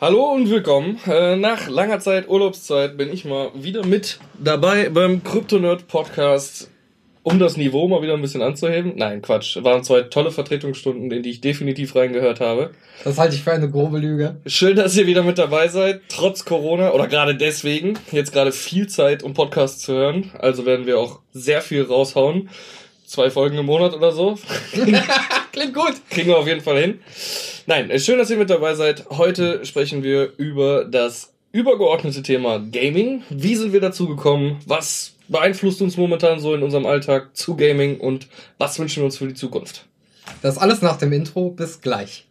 Hallo und willkommen. Äh, nach langer Zeit Urlaubszeit bin ich mal wieder mit dabei beim Kryptonerd Podcast, um das Niveau mal wieder ein bisschen anzuheben. Nein, Quatsch. Waren zwei tolle Vertretungsstunden, in die ich definitiv reingehört habe. Das halte ich für eine grobe Lüge. Schön, dass ihr wieder mit dabei seid, trotz Corona oder gerade deswegen. Jetzt gerade viel Zeit, um Podcasts zu hören. Also werden wir auch sehr viel raushauen. Zwei Folgen im Monat oder so. Klingt gut. Kriegen wir auf jeden Fall hin. Nein, schön, dass ihr mit dabei seid. Heute sprechen wir über das übergeordnete Thema Gaming. Wie sind wir dazu gekommen? Was beeinflusst uns momentan so in unserem Alltag zu Gaming und was wünschen wir uns für die Zukunft? Das alles nach dem Intro. Bis gleich.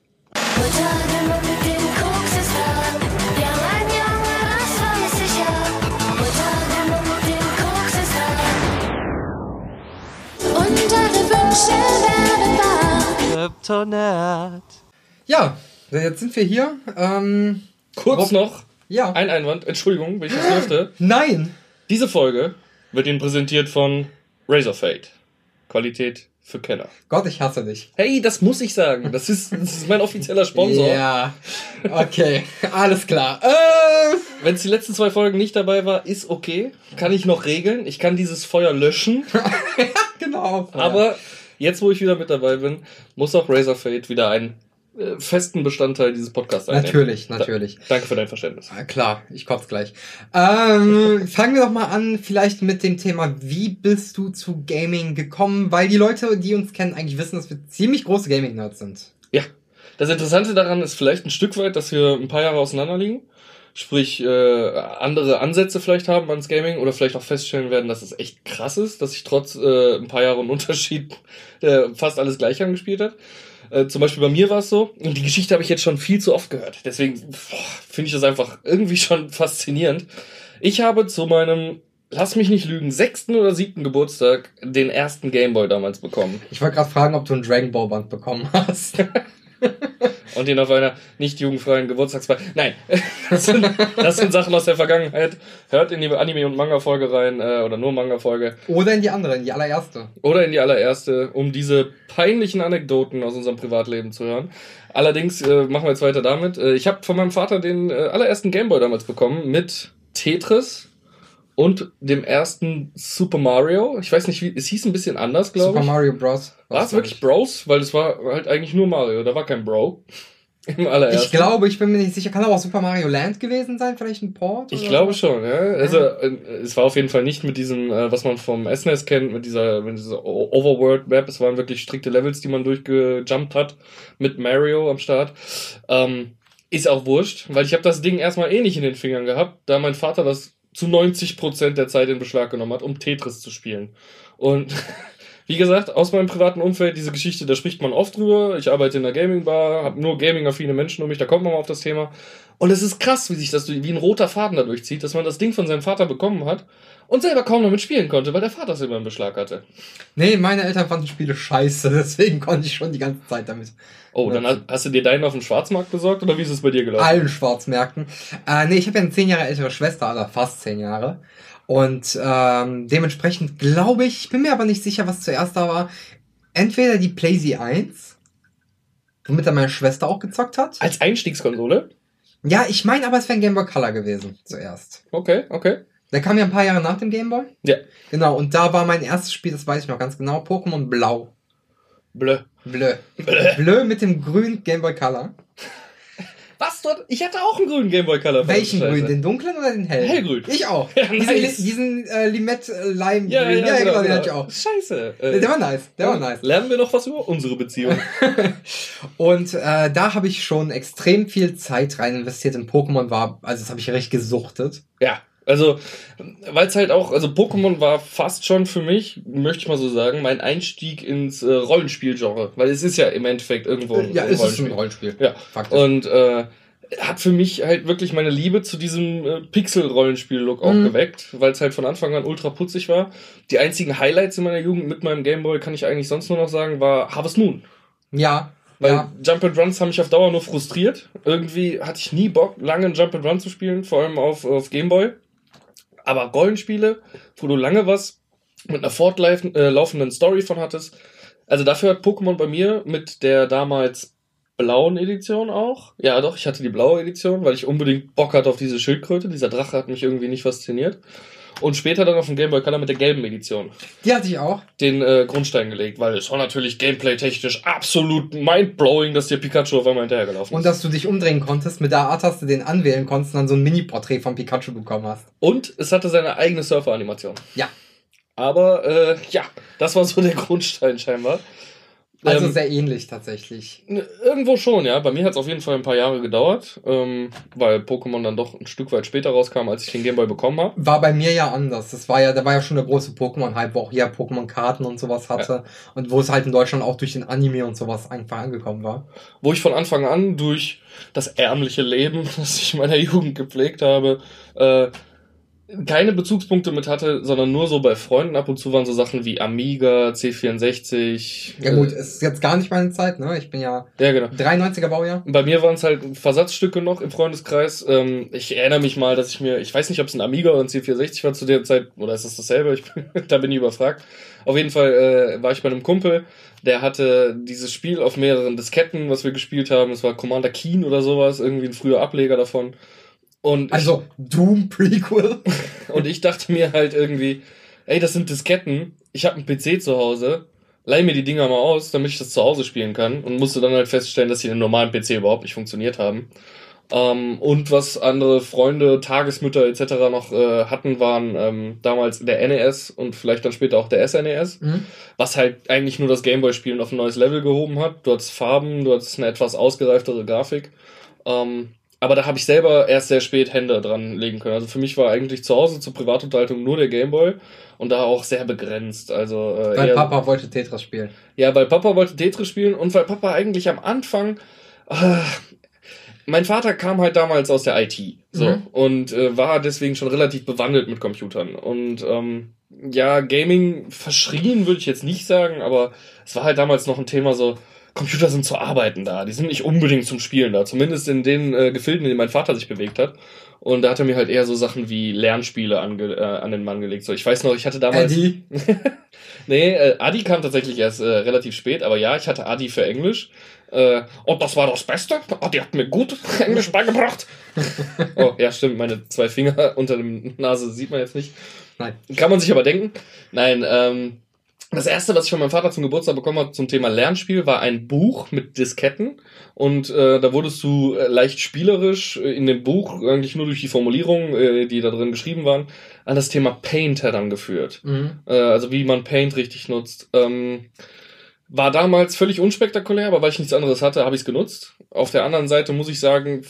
Kryptonat. Ja, jetzt sind wir hier. Ähm, Kurz Rob- noch ja. ein Einwand. Entschuldigung, wenn ich das dürfte. Nein. Diese Folge wird Ihnen präsentiert von Razorfade. Qualität für Kenner. Gott, ich hasse dich. Hey, das muss ich sagen. Das ist, das ist mein offizieller Sponsor. Ja. Okay, alles klar. Äh, Wenn es die letzten zwei Folgen nicht dabei war, ist okay. Kann ich noch regeln. Ich kann dieses Feuer löschen. genau. Aber jetzt, wo ich wieder mit dabei bin, muss auch Razorfade wieder einen äh, festen Bestandteil dieses Podcasts einnehmen. Natürlich, natürlich. Da, danke für dein Verständnis. Ah, Klar, ich kotze gleich. Ähm, fangen wir doch mal an, vielleicht mit dem Thema, wie bist du zu Gaming gekommen? Weil die Leute, die uns kennen, eigentlich wissen, dass wir ziemlich große Gaming-Nerds sind. Ja, das Interessante daran ist vielleicht ein Stück weit, dass wir ein paar Jahre auseinander liegen. Sprich, äh, andere Ansätze vielleicht haben ans Gaming oder vielleicht auch feststellen werden, dass es echt krass ist, dass sich trotz äh, ein paar Jahren Unterschied äh, fast alles gleich angespielt hat. Äh, zum Beispiel bei mir war es so, und die Geschichte habe ich jetzt schon viel zu oft gehört. Deswegen finde ich das einfach irgendwie schon faszinierend. Ich habe zu meinem, lass mich nicht lügen, sechsten oder siebten Geburtstag den ersten Gameboy damals bekommen. Ich wollte gerade fragen, ob du ein Dragon Ball Band bekommen hast. und den auf einer nicht jugendfreien Geburtstagsfeier. Nein, das sind, das sind Sachen aus der Vergangenheit. Hört in die Anime- und Manga-Folge rein äh, oder nur Manga-Folge Oder in die andere, in die allererste. oder in die allererste, um diese peinlichen Anekdoten aus unserem Privatleben zu hören. Allerdings äh, machen wir jetzt weiter damit. Äh, ich habe von meinem Vater den äh, allerersten Gameboy damals bekommen mit Tetris und dem ersten Super Mario. Ich weiß nicht, wie es hieß ein bisschen anders, glaube Super ich. Mario Bros. War es wirklich Bros? Weil es war halt eigentlich nur Mario. Da war kein Bro. Im allerersten. Ich glaube, ich bin mir nicht sicher. Kann aber auch Super Mario Land gewesen sein? Vielleicht ein Port? Ich oder glaube so? schon, ja. Also äh, es war auf jeden Fall nicht mit diesem, äh, was man vom SNES kennt, mit dieser, mit dieser O- Overworld-Map. Es waren wirklich strikte Levels, die man durchgejumpt hat mit Mario am Start. Ähm, ist auch wurscht, weil ich habe das Ding erstmal eh nicht in den Fingern gehabt, da mein Vater das zu 90% der Zeit in Beschlag genommen hat, um Tetris zu spielen. Und wie gesagt, aus meinem privaten Umfeld, diese Geschichte, da spricht man oft drüber. Ich arbeite in einer Gaming-Bar, habe nur gaming-affine Menschen um mich, da kommt man mal auf das Thema. Und es ist krass, wie sich das wie ein roter Faden dadurch zieht, dass man das Ding von seinem Vater bekommen hat und selber kaum damit spielen konnte, weil der Vater es immer im Beschlag hatte. Nee, meine Eltern fanden Spiele scheiße, deswegen konnte ich schon die ganze Zeit damit. Oh, dann hast, hast du dir deinen auf dem Schwarzmarkt besorgt oder wie ist es bei dir gelaufen? Allen Schwarzmärkten. Äh, nee, ich habe ja eine zehn Jahre ältere Schwester, oder fast zehn Jahre. Und ähm, dementsprechend glaube ich, ich bin mir aber nicht sicher, was zuerst da war. Entweder die PlayZ 1, womit dann meine Schwester auch gezockt hat. Als Einstiegskonsole? Ja, ich meine aber, es wäre ein Game Boy Color gewesen zuerst. Okay, okay. Der kam ja ein paar Jahre nach dem Game Boy. Ja. Genau, und da war mein erstes Spiel, das weiß ich noch ganz genau, Pokémon Blau. Blö. Blö. Blö mit dem grünen Game Boy Color. Was dort? Ich hatte auch einen grünen Gameboy Color. Welchen Scheiße. grün? Den dunklen oder den hellen? Hellgrün. Ich auch. Ja, diesen nice. diesen äh, Limette-Lime-Grün. Ja, ja, genau, den genau. hatte ich auch. Scheiße. Der, der war nice. Der war nice. Lernen wir noch was über unsere Beziehung. Und äh, da habe ich schon extrem viel Zeit rein investiert in Pokémon war, also das habe ich recht gesuchtet. Ja, also, weil es halt auch, also Pokémon war fast schon für mich, möchte ich mal so sagen, mein Einstieg ins äh, Rollenspielgenre. Weil es ist ja im Endeffekt irgendwo ein, ja, ein ist es ein Rollenspiel. Ja, Faktisch. und äh, hat für mich halt wirklich meine Liebe zu diesem äh, Pixel-Rollenspiel-Look auch Mhm. geweckt, weil es halt von Anfang an ultra putzig war. Die einzigen Highlights in meiner Jugend mit meinem Gameboy, kann ich eigentlich sonst nur noch sagen, war Harvest Moon. ja, Weil ja. Jump and Runs haben mich auf Dauer nur frustriert. Irgendwie hatte ich nie Bock, lange einen Jump and Run zu spielen, vor allem auf, auf Gameboy. Aber Rollenspiele, wo du lange was mit einer fortlaufenden äh, Story von hattest, also dafür hat Pokémon bei mir mit der damals blauen Edition auch. Ja, doch, ich hatte die blaue Edition, weil ich unbedingt Bock hatte auf diese Schildkröte. Dieser Drache hat mich irgendwie nicht fasziniert. Und später dann auf dem Game Boy Color mit der gelben Edition. Die hatte ich auch. Den äh, Grundstein gelegt, weil es war natürlich gameplay-technisch absolut mindblowing, dass dir Pikachu auf einmal hinterhergelaufen ist. Und dass du dich umdrehen konntest, mit der A-Taste den anwählen konntest und dann so ein Mini-Porträt von Pikachu bekommen hast. Und es hatte seine eigene Surfer-Animation. Ja. Aber äh, ja, das war so der Grundstein scheinbar. Also Ähm, sehr ähnlich tatsächlich. Ne, Irgendwo schon, ja. Bei mir hat es auf jeden Fall ein paar Jahre gedauert, ähm, weil Pokémon dann doch ein Stück weit später rauskam, als ich den Gameboy bekommen habe. War bei mir ja anders. Das war ja, da war ja schon der große Pokémon-Hype, wo auch hier Pokémon-Karten und sowas hatte. Und wo es halt in Deutschland auch durch den Anime und sowas einfach angekommen war. Wo ich von Anfang an durch das ärmliche Leben, das ich in meiner Jugend gepflegt habe, äh, keine Bezugspunkte mit hatte, sondern nur so bei Freunden ab und zu waren so Sachen wie Amiga, C64. Ja gut, äh, ist jetzt gar nicht meine Zeit, ne? Ich bin ja ja genau. 93er Baujahr. Bei mir waren es halt Versatzstücke noch im Freundeskreis. Ähm, ich erinnere mich mal, dass ich mir, ich weiß nicht, ob es ein Amiga oder ein C64 war zu der Zeit, oder ist das dasselbe? Ich, da bin ich überfragt. Auf jeden Fall äh, war ich bei einem Kumpel, der hatte dieses Spiel auf mehreren Disketten, was wir gespielt haben. Es war Commander Keen oder sowas, irgendwie ein früher Ableger davon. Und Also Doom Prequel. ich, und ich dachte mir halt irgendwie, ey, das sind Disketten. Ich habe einen PC zu Hause. Leih mir die Dinger mal aus, damit ich das zu Hause spielen kann. Und musste dann halt feststellen, dass sie in einem normalen PC überhaupt nicht funktioniert haben. Ähm, und was andere Freunde, Tagesmütter etc. noch äh, hatten, waren ähm, damals der NES und vielleicht dann später auch der SNES, Mhm. was halt eigentlich nur das Gameboy-Spielen auf ein neues Level gehoben hat. Du hattest Farben, du hattest eine etwas ausgereiftere Grafik. Ähm, aber da habe ich selber erst sehr spät Hände dran legen können. Also für mich war eigentlich zu Hause zur Privatunterhaltung nur der Gameboy und da auch sehr begrenzt. Also äh, Weil Papa wollte Tetris spielen. ja, weil Papa wollte Tetris spielen und weil Papa eigentlich am Anfang. Äh, mein Vater kam halt damals aus der IT so Mhm. und äh, war deswegen schon relativ bewandelt mit Computern. Und ähm, ja, Gaming verschrien würde ich jetzt nicht sagen, aber es war halt damals noch ein Thema so. Computer sind zu arbeiten da, die sind nicht unbedingt zum Spielen da, zumindest in den äh, Gefilden, in denen mein Vater sich bewegt hat. Und da hat er mir halt eher so Sachen wie Lernspiele ange äh, an den Mann gelegt. So, ich weiß noch, ich hatte damals. Eddie. Nee, äh, Adi kam tatsächlich erst äh, relativ spät, aber ja, ich hatte Adi für Englisch. Äh, und das war das Beste. Adi hat mir gut Englisch beigebracht. oh, ja, stimmt, meine zwei Finger unter dem Nase sieht man jetzt nicht. Nein. Kann man sich aber denken. Nein, ähm, das erste, was ich von meinem Vater zum Geburtstag bekommen habe zum Thema Lernspiel, war ein Buch mit Disketten. Und äh, da wurdest du äh, leicht spielerisch äh, in dem Buch, eigentlich nur durch die Formulierungen, äh, die da drin geschrieben waren, an das Thema Paint herangeführt Mhm. äh, also wie man Paint richtig nutzt. Ähm, war damals völlig unspektakulär, aber weil ich nichts anderes hatte, habe ich es genutzt. Auf der anderen Seite muss ich sagen,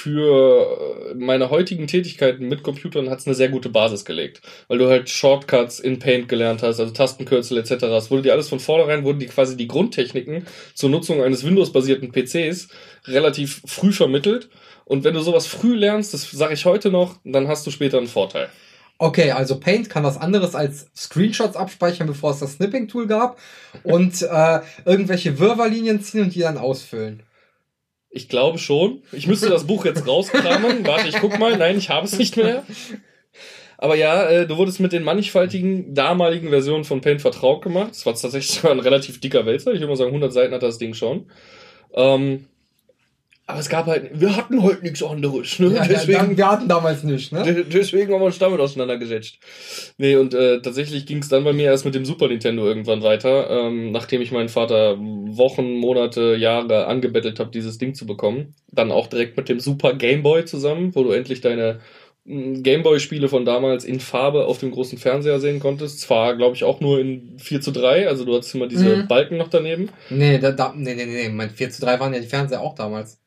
für meine heutigen Tätigkeiten mit Computern hat es eine sehr gute Basis gelegt, weil du halt Shortcuts in Paint gelernt hast, also Tastenkürzel etc. Es wurde dir alles von vornherein, wurden die quasi die Grundtechniken zur Nutzung eines Windows-basierten PCs relativ früh vermittelt. Und wenn du sowas früh lernst, das sage ich heute noch, dann hast du später einen Vorteil. Okay, also Paint kann was anderes als Screenshots abspeichern, bevor es das Snipping-Tool gab und äh, irgendwelche Wirrwarrlinien ziehen und die dann ausfüllen. Ich glaube schon. Ich müsste das Buch jetzt rauskramen. Warte, ich guck mal. Nein, ich habe es nicht mehr. Aber ja, äh, du wurdest mit den mannigfaltigen damaligen Versionen von Paint vertraut gemacht. Das war tatsächlich ein relativ dicker Wälzer. Ich würde mal sagen, 100 Seiten hat das Ding schon. Ähm, aber es gab halt, wir hatten heute nichts anderes. Ne? Ja, dann, wir hatten damals nicht, ne? De- Deswegen haben wir uns damit auseinandergesetzt. Nee, und äh, tatsächlich ging es dann bei mir erst mit dem Super Nintendo irgendwann weiter, ähm, nachdem ich meinen Vater Wochen, Monate, Jahre angebettelt habe, dieses Ding zu bekommen. Dann auch direkt mit dem Super Game Boy zusammen, wo du endlich deine mm, Gameboy-Spiele von damals in Farbe auf dem großen Fernseher sehen konntest. Zwar, glaube ich, auch nur in 4 zu 3, also du hattest immer diese Mhm. Balken noch daneben. Nee, da, da, nee, nee, nee, mein 4 zu 3 waren ja die Fernseher auch damals.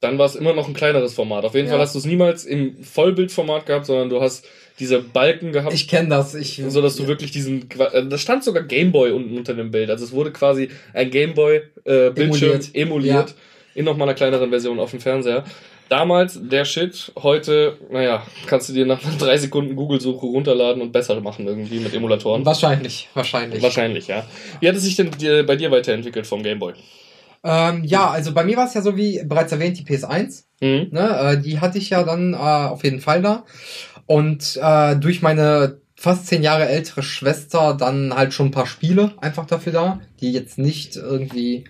Dann war es immer noch ein kleineres Format. Auf jeden Ja. Fall hast du es niemals im Vollbildformat gehabt, sondern du hast diese Balken gehabt. Ich kenne das. Ich, so dass du wirklich diesen äh, da stand sogar Gameboy unten unter dem Bild also es wurde quasi ein Gameboy äh, Emuliert. emuliert, Ja. in noch mal einer kleineren Version auf dem Fernseher damals der Shit heute naja kannst du dir nach einer drei Sekunden Google Suche runterladen und besser machen irgendwie mit Emulatoren Wahrscheinlich, wahrscheinlich. wahrscheinlich ja wie hat es sich denn bei dir weiterentwickelt vom Gameboy Ähm, ja, also bei mir war es ja so wie bereits erwähnt, die PS1. mhm. Ne? Äh, die hatte ich ja dann äh, auf jeden Fall da. Und äh, durch meine fast zehn Jahre ältere Schwester dann halt schon ein paar Spiele einfach dafür da, die jetzt nicht irgendwie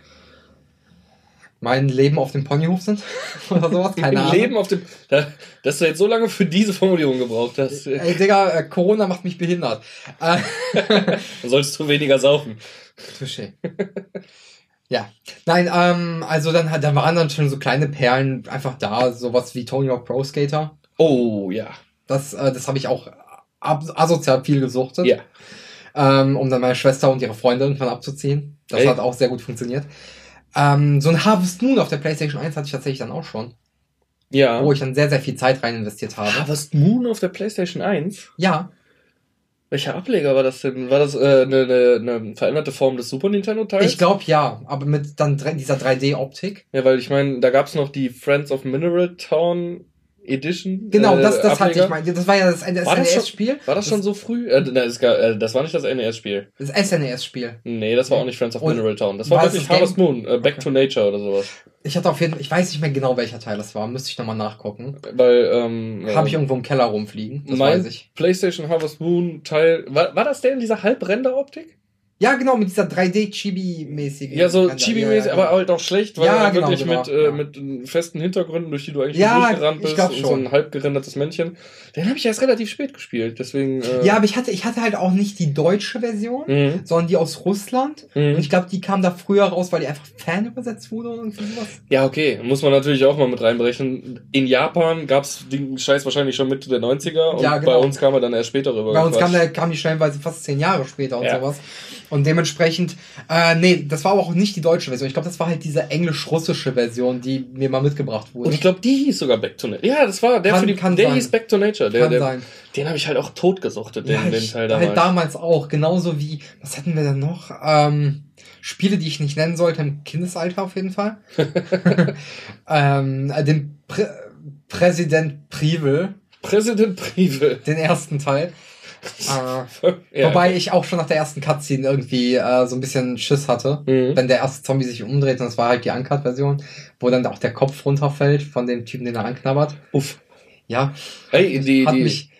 mein Leben auf dem Ponyhof sind oder sowas, keine Ahnung. Leben auf dem. Da, dass du jetzt so lange für diese Formulierung gebraucht hast. äh, Ey, Digga, äh, Corona macht mich behindert. Äh, Dann solltest du weniger saufen. Touché. ja. Nein, ähm, also dann, dann waren dann schon so kleine Perlen einfach da, sowas wie Tony Hawk Pro Skater. Oh, ja. Das, äh, das habe ich auch asozial viel gesuchtet. Ja. Ähm, um dann meine Schwester und ihre Freunde irgendwann abzuziehen. Das Ey. hat auch sehr gut funktioniert. Ähm, so ein Harvest Moon auf der PlayStation 1 hatte ich tatsächlich dann auch schon. Ja. Wo ich dann sehr, sehr viel Zeit rein investiert habe. Harvest Moon auf der PlayStation 1? Ja, Welcher Ableger war das denn? War das äh, eine, eine, eine veränderte Form des Super Nintendo-Teils? ich glaube ja, aber mit dann dieser 3D-Optik. Ja, weil ich meine, da gab's noch die Friends of Mineral Town Edition. Genau, äh, das, das hatte ich mal. Das war ja das, das War das schon- SNES-Spiel. War das schon so früh? Äh, nein, gab, äh, das war nicht das NES-Spiel. Das SNES-Spiel. Nee, das war auch nicht Friends of Und Mineral Town. Das war, war das wirklich das Harvest Moon, äh, Back to Nature oder sowas. Ich hatte auf jeden Fall, ich weiß nicht mehr genau, welcher Teil das war. Müsste ich nochmal nachgucken. Weil, ähm. Habe ich irgendwo im Keller rumfliegen. Das mein weiß ich. PlayStation Harvest Moon Teil. War, war das der in dieser Halbrender-Optik? Ja, genau, mit dieser 3D-Chibi-mäßigen. Ja, so Chibi-mäßig, ja, aber genau. halt auch schlecht, weil Ja, genau, wirklich genau, mit, äh, ja. mit festen Hintergründen, durch die du eigentlich Ja, durchgerannt bist und so schon. ein halb gerendertes Männchen. Den habe ich erst relativ spät gespielt, deswegen. Äh, Ja, aber ich hatte, ich hatte halt auch nicht die deutsche Version, Mhm. sondern die aus Russland. Und Mhm. ich glaube, die kam da früher raus, weil die einfach Fan übersetzt wurde oder irgendwie sowas. Ja, okay, muss man natürlich auch mal mit reinberechnen. In Japan gab's den Scheiß wahrscheinlich schon Mitte der 90er und Ja, bei genau. uns kam er dann erst später rüber. Bei uns kam, der, kam die stellenweise fast zehn Jahre später und Ja. sowas. Und dementsprechend, äh, nee, das war aber auch nicht die deutsche Version. Ich glaube, das war halt diese englisch-russische Version, die mir mal mitgebracht wurde. Und ich glaube, die hieß sogar Back to Nature. Ja, das war der Kann- für die, kann der sein. hieß Back to Nature. Der, Kann der, sein. Den habe ich halt auch totgesuchtet, den, ja, den Teil damals. halt damals auch. Genauso wie, was hatten wir denn noch? Ähm, Spiele, die ich nicht nennen sollte, im Kindesalter auf jeden Fall. ähm, äh, den Prä Präsident Privel, Präsident Prive. den ersten Teil. Äh, ja. Wobei ich auch schon nach der ersten Cutscene irgendwie äh, so ein bisschen Schiss hatte. Mhm. Wenn der erste Zombie sich umdreht, und das war halt die Uncut-Version, wo dann auch der Kopf runterfällt von dem Typen, den er anknabbert. Uff. Ja, Ey, die, hat die, mich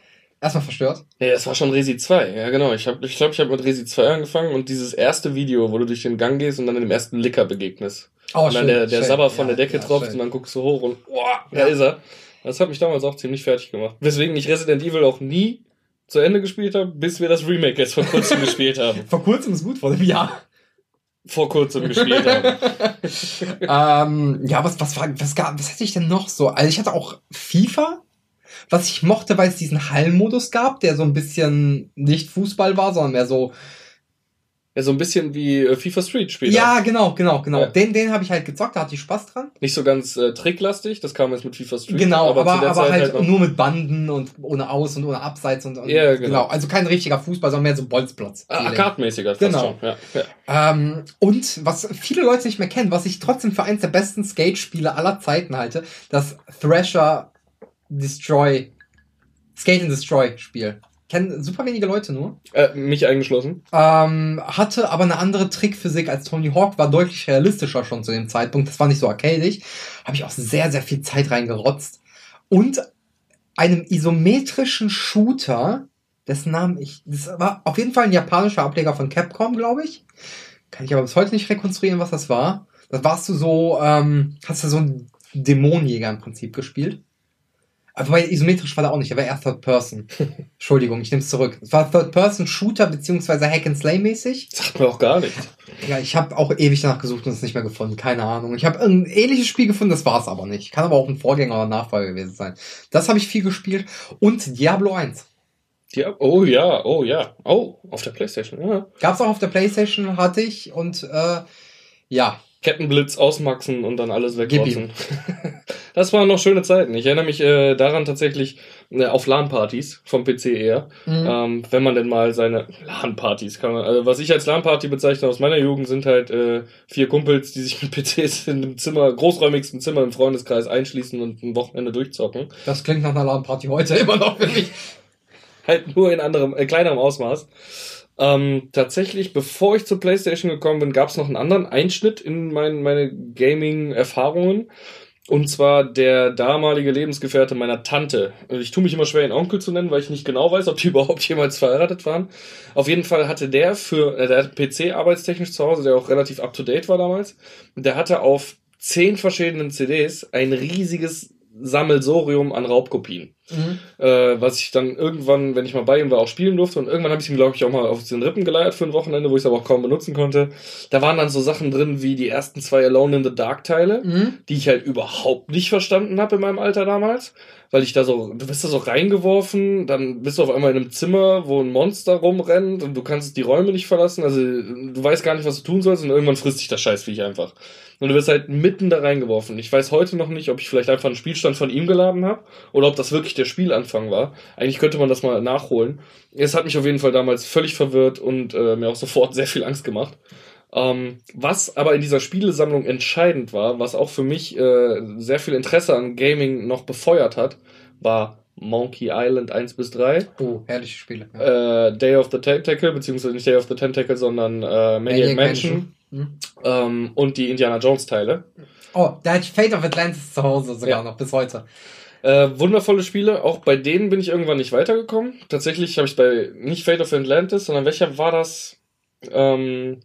erstmal verstört. Ja, das war schon Resi 2. Ja, genau. Ich glaube, ich, glaub, ich habe mit Resi 2 angefangen und dieses erste Video, wo du durch den Gang gehst und dann dem ersten Licker begegnest. Oh, und dann der, der schön. Sabber von Ja, der Decke ja, tropft schön. und dann guckst du hoch und oh, da Ja. ist er. Das hat mich damals auch ziemlich fertig gemacht. Weswegen ich Resident Evil auch nie zu Ende gespielt habe, bis wir das Remake jetzt vor kurzem gespielt haben. Vor kurzem ist gut, vor einem Jahr. Vor kurzem gespielt haben. ähm, ja, was, was, war, was, gab, was hatte ich denn noch so? Also ich hatte auch FIFA, was ich mochte, weil es diesen Hallenmodus gab, der so ein bisschen nicht Fußball war, sondern mehr so. Ja, so ein bisschen wie äh, FIFA Street Spieler. Ja, genau, genau, genau. Ja. Den, den habe ich halt gezockt, da hatte ich Spaß dran. Nicht so ganz äh, tricklastig, das kam jetzt mit FIFA Street. Genau, aber, aber, Zeit halt, noch- nur mit Banden und ohne Aus und ohne Abseits und, und Ja, genau. Also kein richtiger Fußball, sondern mehr so Bolzplatz. Ah, fast Genau. schon. Ja, ja. Ähm, und was viele Leute nicht mehr kennen, was ich trotzdem für eins der besten Skate-Spiele aller Zeiten halte, das Thrasher Destroy, Skate and Destroy Spiel. Kennen super wenige Leute nur. Äh, mich eingeschlossen. Ähm, hatte aber eine andere Trickphysik als Tony Hawk, war deutlich realistischer schon zu dem Zeitpunkt. Das war nicht so arcadig. Habe ich auch sehr, sehr viel Zeit reingerotzt. Und einem isometrischen Shooter, dessen Namen ich, das war auf jeden Fall ein japanischer Ableger von Capcom, glaube ich. Kann ich aber bis heute nicht rekonstruieren, was das war. Da warst du so, ähm, hast du so einen Dämonenjäger im Prinzip gespielt. Aber wobei isometrisch war der auch nicht, der war eher Third Person. Entschuldigung, ich nehme es zurück. Es war Third Person Shooter beziehungsweise Hack and Slay mäßig. Sagt mir auch gar nichts. Ja, ich habe auch ewig danach gesucht und es nicht mehr gefunden. Keine Ahnung. Ich habe ein ähnliches Spiel gefunden, das war es aber nicht. Kann aber auch ein Vorgänger oder Nachfolger gewesen sein. Das habe ich viel gespielt. Und Diablo 1. Ja, oh ja, oh ja. Oh, auf der Playstation, ja. Gab's auch auf der Playstation, hatte ich. Und äh, ja, Kettenblitz ausmaxen und dann alles wegrotzen. Das waren noch schöne Zeiten. Ich erinnere mich äh, daran tatsächlich äh, auf LAN-Partys vom PC eher. Mhm. Ähm, wenn man denn mal seine LAN-Partys kann man, also was ich als LAN-Party bezeichne aus meiner Jugend sind halt äh, vier Kumpels, die sich mit PCs in einem Zimmer, großräumigsten Zimmer im Freundeskreis einschließen und ein Wochenende durchzocken. das klingt nach einer LAN-Party heute immer noch für mich. Halt nur in anderem, äh, kleinerem Ausmaß. Ähm, tatsächlich, bevor ich zur Playstation gekommen bin, gab es noch einen anderen Einschnitt in mein, meine Gaming-Erfahrungen. Und zwar der damalige Lebensgefährte meiner Tante. Also Ich tue mich immer schwer, ihn Onkel zu nennen, weil ich nicht genau weiß, ob die überhaupt jemals verheiratet waren. Auf jeden Fall hatte der für, äh, der hatte PC arbeitstechnisch zu Hause, der auch relativ up to date war damals. Der hatte auf zehn verschiedenen CDs ein riesiges Sammelsorium an Raubkopien. Mhm. Äh, was ich dann irgendwann, wenn ich mal bei ihm war, auch spielen durfte. Und irgendwann habe ich ihm, glaube ich, auch mal auf den Rippen geleiert für ein Wochenende, wo ich es aber auch kaum benutzen konnte. Da waren dann so Sachen drin wie die ersten zwei Alone in the Dark Teile, mhm. die ich halt überhaupt nicht verstanden habe in meinem Alter damals. Weil ich da so, du bist da so reingeworfen, dann bist du auf einmal in einem Zimmer, wo ein Monster rumrennt und du kannst die Räume nicht verlassen. Also du weißt gar nicht, was du tun sollst und irgendwann frisst dich das Scheißviech einfach. Und du wirst halt mitten da reingeworfen. Ich weiß heute noch nicht, ob ich vielleicht einfach einen Spielstand von ihm geladen habe oder ob das wirklich der Spielanfang war. Eigentlich könnte man das mal nachholen. Es hat mich auf jeden Fall damals völlig verwirrt und äh, mir auch sofort sehr viel Angst gemacht. Ähm, was aber in dieser Spielesammlung entscheidend war, was auch für mich äh, sehr viel Interesse an Gaming noch befeuert hat, war Monkey Island 1 bis 3. Oh, herrliche Spiele. Ja. Äh, Day of the Tentacle, beziehungsweise nicht Day of the Tentacle, sondern äh, Maniac, Mansion. Mhm. Ähm, und die Indiana Jones Teile. Oh, da hat Fate of Atlantis zu Hause sogar ja. noch bis heute. Äh, wundervolle Spiele. Auch bei denen bin ich irgendwann nicht weitergekommen. Tatsächlich habe ich bei nicht Fate of Atlantis, sondern welcher war das? Ähm,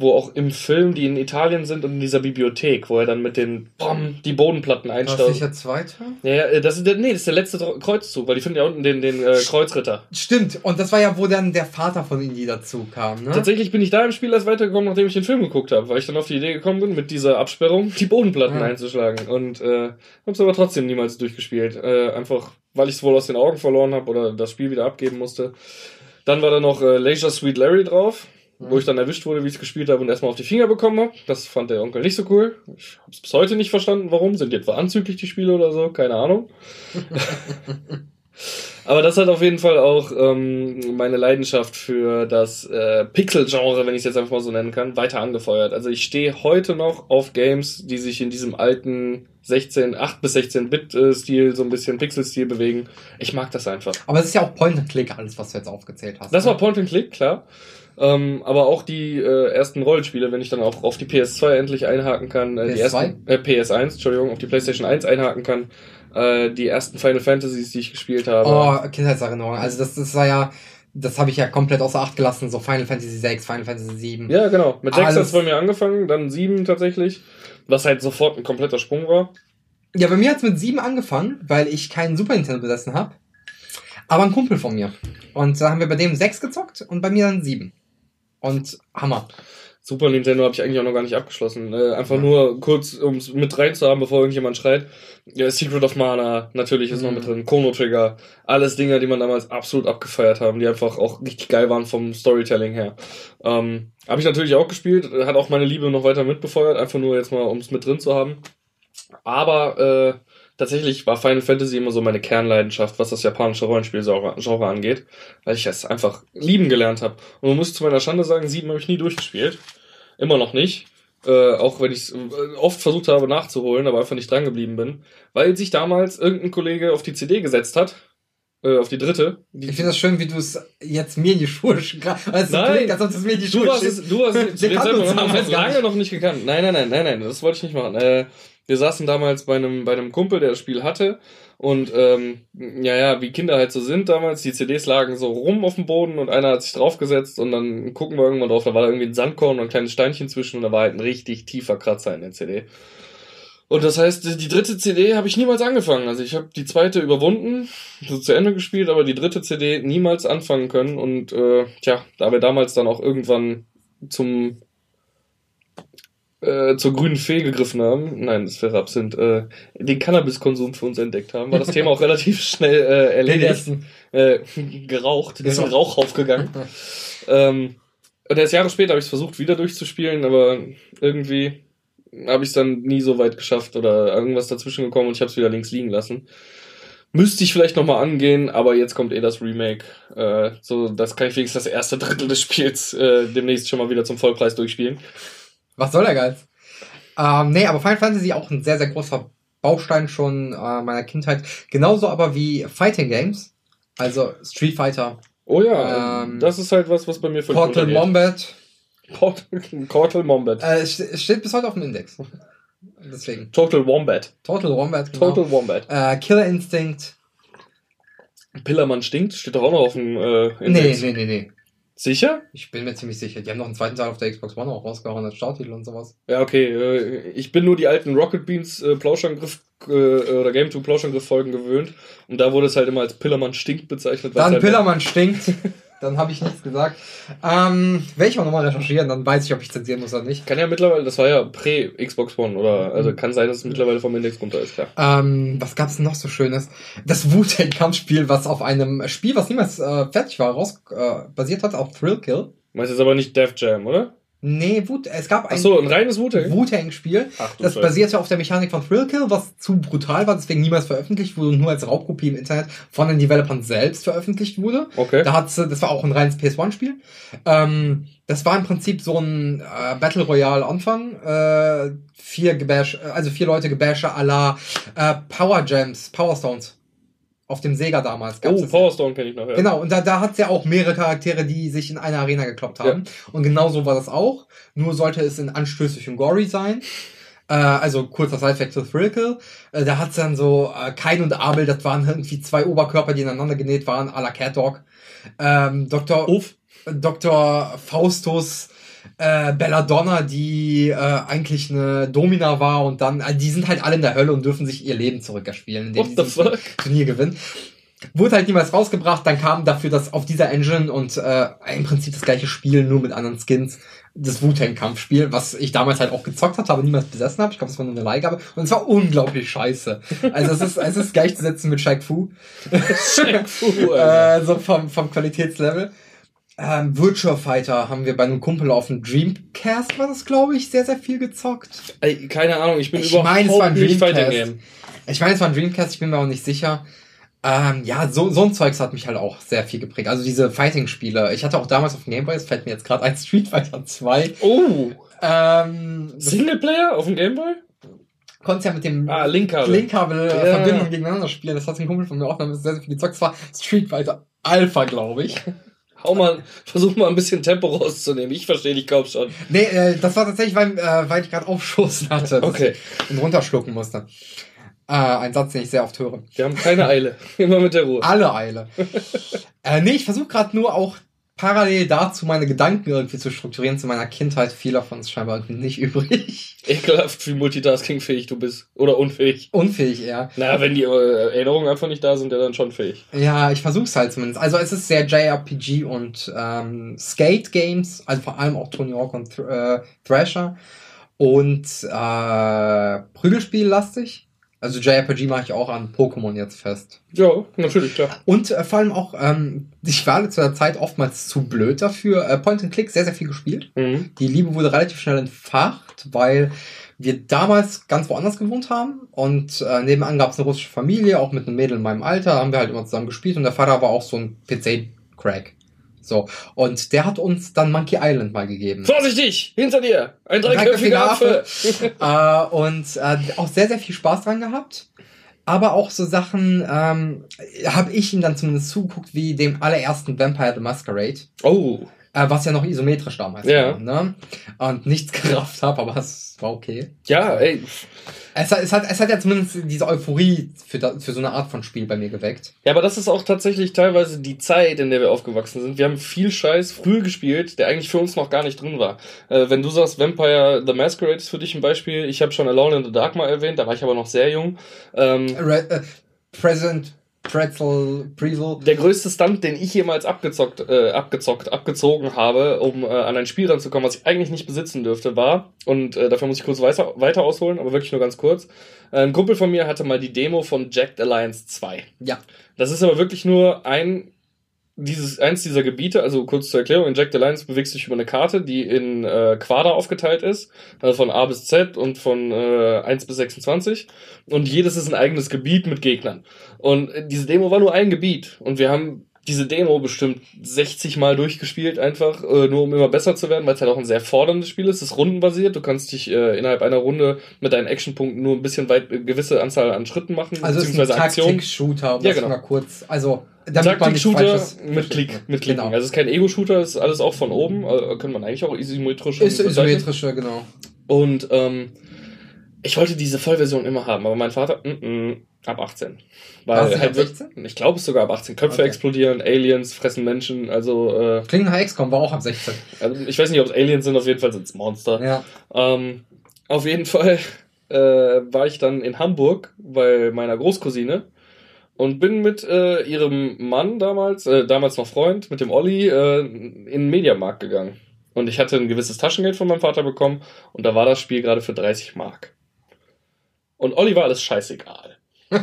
wo auch im Film, die in Italien sind und in dieser Bibliothek, wo er dann mit den Bom, die Bodenplatten einstaut. War das zweite? Ja, ja, äh, das ist der, nee, das ist der letzte Kreuzzug, weil die finden ja unten den, den äh, Kreuzritter. Stimmt, und das war ja, wo dann der Vater von Indy dazu kam, ne? Tatsächlich bin ich da im Spiel erst weitergekommen, nachdem ich den Film geguckt habe, weil ich dann auf die Idee gekommen bin, mit dieser Absperrung die Bodenplatten ja. einzuschlagen. Und äh, hab's aber trotzdem niemals durchgespielt. Äh, einfach, weil ich es wohl aus den Augen verloren habe oder das Spiel wieder abgeben musste. Dann war da noch äh, Leisure Sweet Larry drauf wo ich dann erwischt wurde, wie ich es gespielt habe und erstmal auf die Finger bekommen habe. Das fand der Onkel nicht so cool. Ich habe es bis heute nicht verstanden, warum. Sind die etwa anzüglich, die Spiele oder so? Keine Ahnung. Aber das hat auf jeden Fall auch ähm, meine Leidenschaft für das äh, Pixel-Genre, wenn ich es jetzt einfach mal so nennen kann, weiter angefeuert. Also ich stehe heute noch auf Games, die sich in diesem alten 16, 8 bis 16-Bit-Stil, so ein bisschen Pixel-Stil bewegen. Ich mag das einfach. Aber es ist ja auch Point-and-Click, alles, was du jetzt aufgezählt hast. Das ne? war Point-and-Click, klar. Ähm, aber auch die äh, ersten Rollenspiele, wenn ich dann auch auf die PS2 endlich einhaken kann, äh, PS2? die ersten, äh, PS1, Entschuldigung, auf die PlayStation 1 einhaken kann, äh, die ersten Final Fantasies, die ich gespielt habe. Oh, Kindheitserinnerung. Also das, das war ja, das habe ich ja komplett außer Acht gelassen, so Final Fantasy 6, Final Fantasy 7. Ja, genau. Mit 6 hat es bei mir angefangen, dann 7 tatsächlich, was halt sofort ein kompletter Sprung war. Ja, bei mir hat's mit 7 angefangen, weil ich keinen Super Nintendo besessen habe. Aber ein Kumpel von mir. Und da haben wir bei dem 6 gezockt und bei mir dann 7. Und Hammer. Super Nintendo habe ich eigentlich auch noch gar nicht abgeschlossen. Äh, einfach ja. nur kurz, um es mit rein zu haben, bevor irgendjemand schreit. Ja, Secret of Mana, natürlich ist mhm. noch mit drin. Chrono Trigger. Alles Dinge, die man damals absolut abgefeiert haben, die einfach auch richtig geil waren vom Storytelling her. Ähm, habe ich natürlich auch gespielt, hat auch meine Liebe noch weiter mitbefeuert, einfach nur jetzt mal, um es mit drin zu haben. Aber äh, tatsächlich war Final Fantasy immer so meine Kernleidenschaft, was das japanische Rollenspiel-Genre angeht, weil ich es einfach lieben gelernt habe. Und man muss zu meiner Schande sagen, sieben habe ich nie durchgespielt. Immer noch nicht. Äh, auch wenn ich es äh, oft versucht habe nachzuholen, aber einfach nicht dran geblieben bin. Weil sich damals irgendein Kollege auf die CD gesetzt hat. Äh, auf die dritte. Die ich finde das schön, wie du es jetzt mir in die Schuhe also Nein, als ob es mir in die Schuhe du hast es, du hast es, du hast es lange noch nicht gekannt. Nein, nein, nein, nein, nein, das wollte ich nicht machen. Äh, wir saßen damals bei einem, bei einem Kumpel, der das Spiel hatte. Und ähm, ja, ja, wie Kinder halt so sind damals, die CDs lagen so rum auf dem Boden und einer hat sich draufgesetzt und dann gucken wir irgendwann drauf, da war da irgendwie ein Sandkorn und ein kleines Steinchen zwischen und da war halt ein richtig tiefer Kratzer in der CD. Und das heißt, die dritte CD habe ich niemals angefangen. Also ich habe die zweite überwunden, so zu Ende gespielt, aber die dritte CD niemals anfangen können. Und äh, tja, da wir damals dann auch irgendwann zum äh, zur grünen Fee gegriffen haben, nein, das wäre Absinth, äh, den Cannabiskonsum für uns entdeckt haben, war das Thema auch relativ schnell äh, erledigt. Äh, geraucht, ist in genau. Rauch aufgegangen. ähm, und erst Jahre später habe ich es versucht, wieder durchzuspielen, aber irgendwie habe ich es dann nie so weit geschafft oder irgendwas dazwischen gekommen und ich habe es wieder links liegen lassen. Müsste ich vielleicht nochmal angehen, aber jetzt kommt eh das Remake. Äh, so, das kann ich wenigstens das erste Drittel des Spiels äh, demnächst schon mal wieder zum Vollpreis durchspielen. Was soll der Geiz? Ähm, nee, aber Final Fantasy auch ein sehr, sehr großer Baustein schon äh, meiner Kindheit. Genauso aber wie Fighting Games. Also Street Fighter. Oh ja, ähm, das ist halt was, was bei mir völlig Portal Mombat. Portal Mombat. Äh, steht bis heute auf dem Index. Deswegen. Total Wombat. Total Wombat, genau. Total Wombat. Äh, Killer Instinct. Pillermann stinkt, steht doch auch noch auf dem äh, Index. Nee, nee, nee, nee. Sicher? Ich bin mir ziemlich sicher. Die haben noch einen zweiten Teil auf der Xbox One auch rausgehauen als Starttitel und sowas. Ja, okay. äh, Ich bin nur die alten Rocket Beans äh, Plauschangriff äh, oder Game 2 Plauschangriff Folgen gewöhnt. Und da wurde es halt immer als Pillermann stinkt bezeichnet. Dann halt Pillermann stinkt. dann habe ich nichts gesagt. Ähm, werde ich auch nochmal recherchieren, dann weiß ich, ob ich zensieren muss oder nicht. Kann ja mittlerweile, das war ja prä-Xbox One, oder? Mhm. Also kann sein, dass es mittlerweile vom Index runter ist, klar. Ähm, was gab's denn noch so Schönes? Das Wu-Tang-Kampfspiel, was auf einem Spiel, was niemals äh, fertig war, raus äh, basiert hat, auf Thrill Kill. Meinst jetzt aber nicht Def Jam, oder? Nee, Wu es gab ein Achso, ein reines Wu-Tang. Wu-Tang-Spiel. Ach, Das Scheiße. basierte auf der Mechanik von Thrill Kill, was zu brutal war, deswegen niemals veröffentlicht wurde und nur als Raubkopie im Internet von den Developern selbst veröffentlicht wurde. Okay. Da hat's, das war auch ein reines PS1-Spiel. Ähm, das war im Prinzip so ein äh, Battle Royale Anfang. Äh, vier Gebash, äh, also vier Leute Gebashe à la äh, Power Gems, Power Stones. Auf dem Sega damals. gab's Oh. Power Stone kenne ich noch, ja. Genau, und da, da hat's ja auch mehrere Charaktere, die sich in einer Arena gekloppt haben. Und genau so war das auch. Nur sollte es in anstößig und gory sein. Äh, also kurzer Sidefact zu Thrill äh, Da hat's dann so äh, Kain und Abel, das waren irgendwie zwei Oberkörper, die ineinander genäht waren, à la Cat Dog. Ähm, Dr. Uff. Dr. Faustus äh, Belladonna, die äh, eigentlich eine Domina war und dann, äh, die sind halt alle in der Hölle und dürfen sich ihr Leben zurückerspielen, indem What sie fuck? Turnier gewinnen. Wurde halt niemals rausgebracht, dann kam dafür das auf dieser Engine und äh, im Prinzip das gleiche Spiel, nur mit anderen Skins. Das Wu-Tang-Kampfspiel, was ich damals halt auch gezockt hatte, aber niemals besessen habe. Ich glaube, es war nur eine Leihgabe. Und es war unglaublich scheiße. Also es ist, es ist gleichzusetzen mit Shaq Fu. Shaq Fu, äh, so vom, vom Qualitätslevel. Ähm, Virtua Fighter haben wir bei einem Kumpel auf dem Dreamcast, war das, glaube ich, sehr, sehr viel gezockt. Ey, keine Ahnung, ich bin Ich überhaupt meine, es war ein nicht Dreamcast. Fighting Game. Ich meine, es war ein Dreamcast, ich bin mir auch nicht sicher. Ähm, ja, so, so ein Zeugs hat mich halt auch sehr viel geprägt. Also diese Fighting-Spiele. Ich hatte auch damals auf dem Gameboy, es fällt mir jetzt gerade ein Street Fighter 2. Oh, Ähm, Singleplayer auf dem Gameboy? konntest ja mit dem Ah, Linkkabel. Linkkabel äh, Ja. Verbindung gegeneinander spielen. Das hat ein Kumpel von mir auch damit sehr, sehr viel gezockt. Es war Street Fighter Alpha, glaube ich. Hau mal, versuch mal ein bisschen Tempo rauszunehmen. Ich verstehe dich kaum schon. Nee, äh, das war tatsächlich, weil, äh, weil ich gerade Aufstoßen hatte Okay, und runterschlucken musste. Äh, ein Satz, den ich sehr oft höre. wir haben keine Eile. Immer mit der Ruhe. Alle Eile. äh, nee, ich versuche gerade nur auch parallel dazu meine Gedanken irgendwie zu strukturieren zu meiner Kindheit. Viel davon ist scheinbar irgendwie nicht übrig. Ekelhaft, wie multitaskingfähig du bist. Oder unfähig. Unfähig eher. Na, wenn die äh, Erinnerungen einfach nicht da sind, ja dann schon fähig. Ja, ich versuch's halt zumindest. Also es ist sehr JRPG und ähm, Skate-Games, also vor allem auch Tony Hawk und Thr äh, Thrasher. Und äh, Prügelspiel-lastig. Also JRPG mache ich auch an Pokémon jetzt fest. Ja, natürlich, klar. Und äh, vor allem auch, ähm, ich war zu der Zeit oftmals zu blöd dafür. Äh, Point and Click sehr, sehr viel gespielt. Mhm. Die Liebe wurde relativ schnell entfacht, weil wir damals ganz woanders gewohnt haben und äh, nebenan gab es eine russische Familie, auch mit einem Mädel in meinem Alter, haben wir halt immer zusammen gespielt und der Vater war auch so ein PC-Crack. So, und der hat uns dann Monkey Island mal gegeben. Vorsichtig! Hinter dir! Ein Dreiköpfiger Affe! äh, und äh, auch sehr, sehr viel Spaß dran gehabt. Aber auch so Sachen, ähm, habe ich ihm dann zumindest zugeguckt, wie dem allerersten Vampire the Masquerade. Oh. Äh, was ja noch isometrisch damals Ja. war, ne? Und nichts gerafft habe, aber es war okay. Ja, ey. Es, hat- es, hat, es hat ja zumindest diese Euphorie für, da, für so eine Art von Spiel bei mir geweckt. Ja, aber das ist auch tatsächlich teilweise die Zeit, in der wir aufgewachsen sind. Wir haben viel Scheiß früh gespielt, der eigentlich für uns noch gar nicht drin war. Äh, wenn du sagst, Vampire the Masquerade ist für dich ein Beispiel, ich habe schon Alone in the Dark mal erwähnt, da war ich aber noch sehr jung. Ähm, Re äh, President Pretzel, Pretzel. der größte Stunt, den ich jemals abgezockt, äh, abgezockt, abgezogen habe, um äh, an ein Spiel ranzukommen, was ich eigentlich nicht besitzen dürfte, war, und äh, dafür muss ich kurz weiter, weiter ausholen, aber wirklich nur ganz kurz. Äh, ein Kumpel von mir hatte mal die Demo von Jacked Alliance 2. Ja. Das ist aber wirklich nur ein dieses eins dieser Gebiete, also kurz zur Erklärung, in Jack the Lions bewegst du dich über eine Karte, die in äh, Quader aufgeteilt ist, also von A bis Z und von äh, 1 bis 26 und jedes ist ein eigenes Gebiet mit Gegnern. Und diese Demo war nur ein Gebiet und wir haben diese Demo bestimmt 60 Mal durchgespielt, einfach äh, nur um immer besser zu werden, weil es halt auch ein sehr forderndes Spiel ist. Es ist rundenbasiert. Du kannst dich äh, innerhalb einer Runde mit deinen Actionpunkten nur ein bisschen weit, äh, gewisse Anzahl an Schritten machen, Also es ist ein beziehungsweise Aktionen. Taktik-Shooter, um Ja, genau. mal kurz, also Taktik-Shooter mit. Klick, mit Klicken. Genau. Also es ist kein Ego-Shooter, ist alles auch von oben. Äh, könnte man eigentlich auch isometrisch Ist isometrische, genau. Und ähm, Ich wollte diese Vollversion immer haben, aber mein Vater, mm, mm, ab 18. War es Weil halt ab wird, 16? ich glaube es sogar ab 18. Köpfe Okay. explodieren, Aliens fressen Menschen, also, äh, Klingt nach XCOM, war auch ab 16. also ich weiß nicht, ob es Aliens sind, auf jeden Fall sind es Monster. Ja. Ähm, auf jeden Fall äh, war ich dann in Hamburg bei meiner Großcousine und bin mit äh, ihrem Mann damals, äh, damals noch Freund, mit dem Olli, äh, in den Mediamarkt gegangen. Und ich hatte ein gewisses Taschengeld von meinem Vater bekommen und da war das Spiel gerade für 30 Mark. Und Olli war alles scheißegal.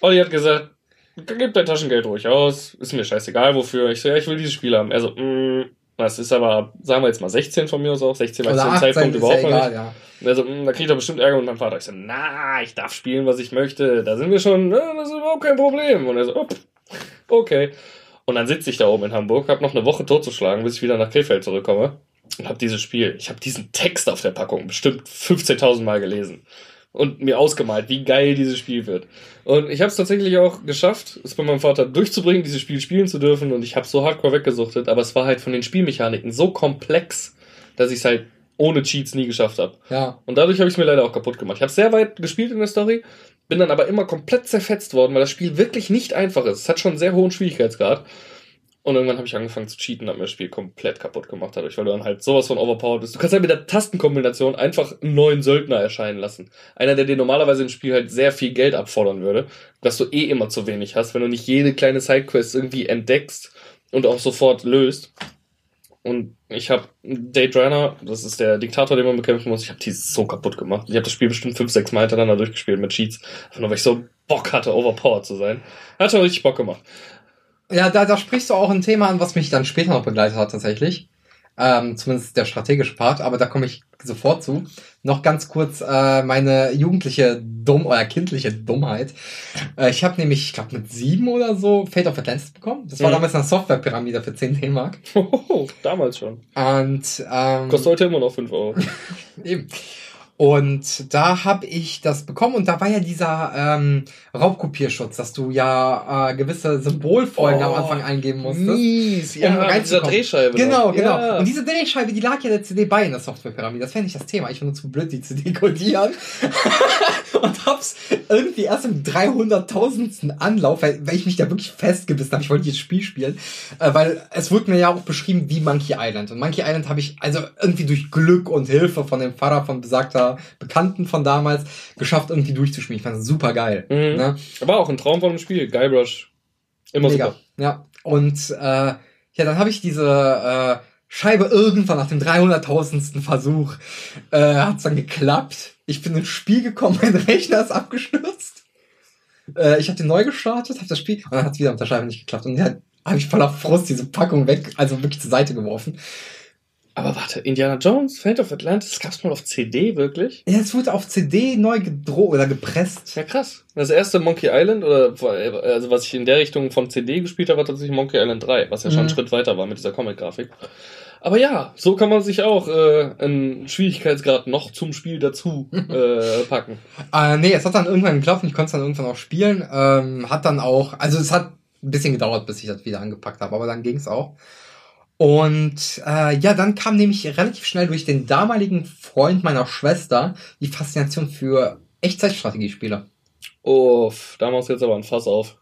Olli hat gesagt, gib dein Taschengeld ruhig aus, ist mir scheißegal wofür. Ich so, ja, ich will dieses Spiel haben. Er so, mm, das ist aber, sagen wir jetzt mal 16 von mir aus auch, 16 war zu dem 18 Zeitpunkt überhaupt ja egal, nicht. ja. Und er so, "Mm, da kriegt er bestimmt Ärger mit meinem Vater. Ich so, na, ich darf spielen, was ich möchte. Da sind wir schon, ne, das ist überhaupt kein Problem. Und er so, oh, okay. Und dann sitze ich da oben in Hamburg, habe noch eine Woche totzuschlagen, bis ich wieder nach Krefeld zurückkomme. Und habe dieses Spiel, ich habe diesen Text auf der Packung bestimmt 15.000 Mal gelesen. Und mir ausgemalt, wie geil dieses Spiel wird. Und ich habe es tatsächlich auch geschafft, es bei meinem Vater durchzubringen, dieses Spiel spielen zu dürfen. Und ich habe so hardcore weggesuchtet. Aber es war halt von den Spielmechaniken so komplex, dass ich es halt ohne Cheats nie geschafft habe. Ja. Und dadurch habe ich es mir leider auch kaputt gemacht. Ich habe sehr weit gespielt in der Story, bin dann aber immer komplett zerfetzt worden, weil das Spiel wirklich nicht einfach ist. Es hat schon einen sehr hohen Schwierigkeitsgrad. Und irgendwann habe ich angefangen zu cheaten, habe mir das Spiel komplett kaputt gemacht dadurch, weil du dann halt sowas von overpowered bist. Du kannst halt mit der Tastenkombination einfach einen neuen Söldner erscheinen lassen. Einer, der dir normalerweise im Spiel halt sehr viel Geld abfordern würde, dass du eh immer zu wenig hast, wenn du nicht jede kleine Sidequest irgendwie entdeckst und auch sofort löst. Und ich habe Daydrunner, das ist der Diktator, den man bekämpfen muss, ich habe die so kaputt gemacht. Ich habe das Spiel bestimmt fünf, sechs Mal hintereinander durchgespielt mit Cheats. Einfach nur, weil ich so Bock hatte, overpowered zu sein. Hat schon richtig Bock gemacht. Ja, da, da sprichst du auch ein Thema an, was mich dann später noch begleitet hat, tatsächlich. Ähm, zumindest der strategische Part, aber da komme ich sofort zu. Noch ganz kurz äh, meine jugendliche Dumm oder kindliche Dummheit. Äh, ich habe nämlich, ich glaube mit sieben oder so Fate of Atlantis bekommen. Das war Mhm. damals eine Softwarepyramide für 10 D-Mark. Hohoho, damals schon. Und ähm, Kostet heute immer noch 5 Euro. Eben. Und da habe ich das bekommen und da war ja dieser ähm, Raubkopierschutz, dass du ja äh, gewisse Symbolfolgen am Oh, Anfang eingeben musstest. Mies, um ja, mit dieser. Drehscheibe. Genau, genau. Ja. Und diese Drehscheibe, die lag ja der CD bei in der Softwarepyramide. Das wäre nicht das Thema. Ich war nur zu blöd, die zu dekodieren. und hab's irgendwie erst im 300.000. Anlauf, weil, weil ich mich da wirklich festgebissen habe. Ich wollte dieses Spiel spielen. Äh, weil es wurde mir ja auch beschrieben wie Monkey Island. Und Monkey Island habe ich also irgendwie durch Glück und Hilfe von dem Pfarrer von besagter Bekannten von damals geschafft, irgendwie durchzuspielen. Ich fand es super geil. Mhm. Ne? Aber auch ein Traum von einem Spiel. Guybrush. Immer Mega. super. Ja. Und äh, ja, dann habe ich diese äh, Scheibe irgendwann nach dem 300.000. Versuch äh, hat's dann geklappt. Ich bin ins Spiel gekommen, mein Rechner ist abgestürzt. Äh, ich habe den neu gestartet, habe das Spiel und dann hat's wieder mit der Scheibe nicht geklappt. Und dann habe ich voller Frust diese Packung weg, also wirklich zur Seite geworfen. Aber warte, Indiana Jones, Fate of Atlantis, das gab's mal auf CD, wirklich? Ja, es wurde auf CD neu gedroht oder gepresst. Ja, krass. Das erste Monkey Island, oder also was ich in der Richtung von CD gespielt habe, war tatsächlich Monkey Island 3, was ja schon Mhm. einen Schritt weiter war mit dieser Comic-Grafik. Aber ja, so kann man sich auch äh, einen Schwierigkeitsgrad noch zum Spiel dazu äh, packen. Äh, nee, es hat dann irgendwann geklappt und ich konnte es dann irgendwann auch spielen. Ähm, hat dann auch, also es hat ein bisschen gedauert, bis ich das wieder angepackt habe, aber dann ging es auch. Und äh, ja, dann kam nämlich relativ schnell durch den damaligen Freund meiner Schwester die Faszination für Echtzeitstrategiespiele. Oh, da machst du jetzt aber ein Fass auf.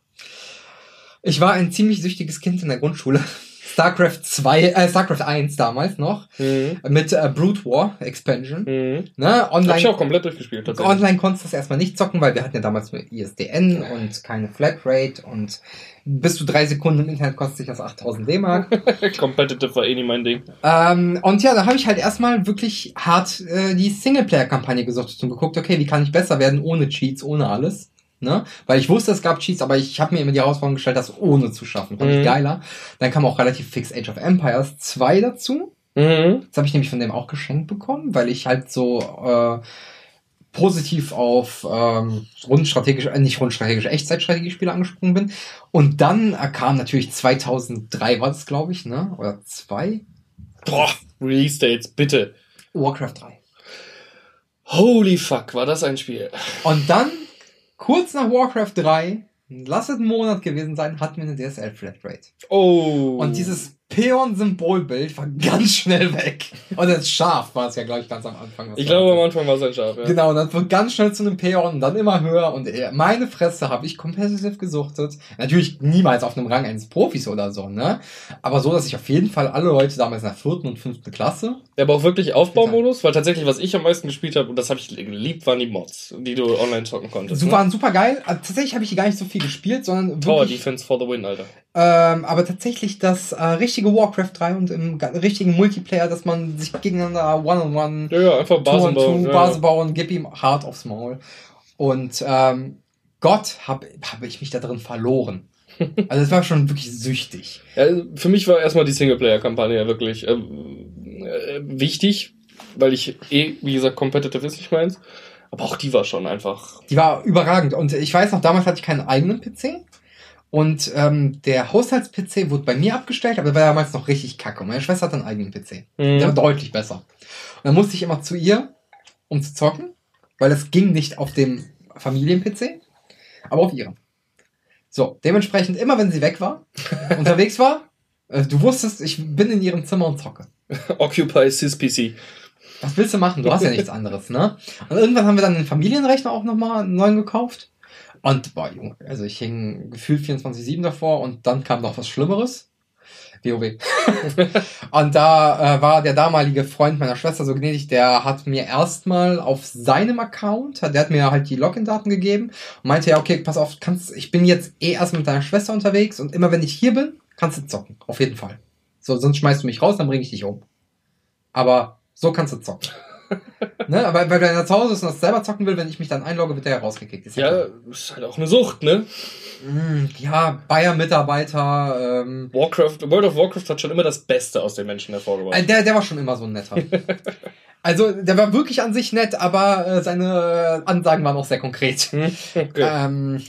Ich war ein ziemlich süchtiges Kind in der Grundschule. StarCraft 2, äh, StarCraft 1 damals noch, Mhm. mit äh, Brute War Expansion. Mhm. Ne, Hab ich online, auch komplett durchgespielt, tatsächlich. Online konntest du das erstmal nicht zocken, weil wir hatten ja damals nur ISDN und keine Flatrate und bis zu drei Sekunden im Internet kostet sich das 8000 D-Mark. Competitive war eh nie mein Ding. ähm, und ja, da habe ich halt erstmal wirklich hart äh, die Singleplayer-Kampagne gesucht und geguckt, okay, wie kann ich besser werden ohne Cheats, ohne alles. Ne? Weil ich wusste, es gab Cheats, aber ich habe mir immer die Herausforderung gestellt, das ohne zu schaffen. Fand Mhm. ich geiler. Dann kam auch relativ fix Age of Empires 2 dazu. Mhm. Das habe ich nämlich von dem auch geschenkt bekommen, weil ich halt so äh, positiv auf ähm, rundstrategische, äh, nicht rundstrategische Echtzeitstrategiespiele angesprungen bin. Und dann kam natürlich 2003 war das, glaube ich, ne? Oder zwei? Boah, Release Dates, bitte. Warcraft 3. Holy fuck, war das ein Spiel. Und dann, kurz nach Warcraft 3, lass es ein Monat gewesen sein, hatten wir eine DSL Flatrate. Oh. Und dieses Peon-Symbolbild war ganz schnell weg. Und das Schaf war es ja, glaube ich, ganz am Anfang. Ich glaube, am Anfang war es ein Schaf, ja. Genau, und dann wird ganz schnell zu einem Peon und dann immer höher. Und meine Fresse habe ich competitive gesuchtet. Natürlich niemals auf einem Rang eines Profis oder so, ne? Aber so, dass ich auf jeden Fall alle Leute damals in der vierten und fünften Klasse. Ja, aber auch wirklich Aufbaumodus, weil tatsächlich, was ich am meisten gespielt habe, und das habe ich geliebt, waren die Mods, die du online zocken konntest. So waren super geil. Also, tatsächlich habe ich gar nicht so viel gespielt, sondern Tower wirklich, Defense for the win, Alter. Ähm, aber tatsächlich das äh, richtige Warcraft 3 und im richtigen Multiplayer, dass man sich gegeneinander One-on-One Ja, ja, einfach Two Basen on bauen. Two, Ja, Base ja. bauen, gib ihm hart aufs Maul. Und ähm, Gott habe hab ich mich da drin verloren. Also es war schon wirklich süchtig. Ja, für mich war erstmal die Singleplayer-Kampagne ja wirklich ähm, äh, wichtig, weil ich eh, wie gesagt, competitive ist nicht meins. Aber auch die war schon einfach. Die war überragend. Und ich weiß noch, damals hatte ich keinen eigenen PC. Und ähm, der Haushalts-PC wurde bei mir abgestellt, aber der war damals noch richtig kacke. Und meine Schwester hat einen eigenen PC. Der war Mhm. deutlich besser. Und dann musste ich immer zu ihr, um zu zocken, weil es ging nicht auf dem Familien-PC, aber auf ihrem. So, dementsprechend, immer wenn sie weg war, unterwegs war, äh, du wusstest, ich bin in ihrem Zimmer und zocke. Occupy SysPC. Was willst du machen? Du hast ja nichts anderes, ne? Und irgendwann haben wir dann den Familienrechner auch nochmal einen neuen gekauft. Und, boah, Junge, also ich hing gefühlt 24-7 davor und dann kam noch was Schlimmeres. WoW. und da äh, war der damalige Freund meiner Schwester so gnädig, der hat mir erstmal auf seinem Account, der hat mir halt die Login-Daten gegeben und meinte, ja, okay, pass auf, kannst, ich bin jetzt eh erst mit deiner Schwester unterwegs und immer wenn ich hier bin, kannst du zocken. Auf jeden Fall. So, sonst schmeißt du mich raus, dann bringe ich dich um. Aber so kannst du zocken. ne? Aber weil er zu Hause ist und das selber zocken will, wenn ich mich dann einlogge, wird er ja rausgekickt. Ist Ja, klar. ist halt auch eine Sucht, ne? Mm, ja, Bayer-Mitarbeiter, ähm, Warcraft, World of Warcraft hat schon immer das Beste aus den Menschen hervorgebracht. äh, der, der war schon immer so ein netter. also, der war wirklich an sich nett, aber äh, seine äh, Ansagen waren auch sehr konkret. Hm, okay. Ähm,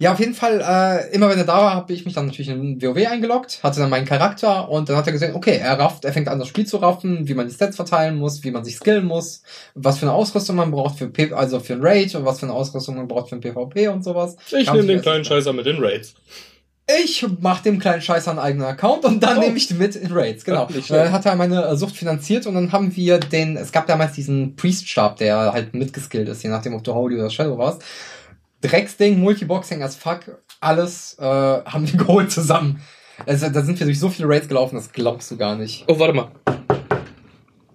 ja, auf jeden Fall, äh, immer wenn er da war, habe ich mich dann natürlich in WoW eingeloggt, hatte dann meinen Charakter und dann hat er gesehen, okay, er rafft, er fängt an, das Spiel zu raffen, wie man die Stats verteilen muss, wie man sich skillen muss, was für eine Ausrüstung man braucht für P also für ein Raid und was für eine Ausrüstung man braucht für ein PvP und sowas. ich nehme den kleinen Scheißer mit den Raids. Ich mach dem kleinen Scheiß einen eigenen Account und dann Oh. nehme ich den mit in Raids, genau. Und dann schlecht. hat er meine äh, Sucht finanziert und dann haben wir den, es gab damals diesen Priest-Stab, der halt mitgeskillt ist, je nachdem, ob du Holy oder Shadow warst. Drecksding, Multiboxing as fuck, alles äh, haben wir geholt zusammen. Also, da sind wir durch so viele Raids gelaufen, das glaubst du gar nicht. Oh, warte mal.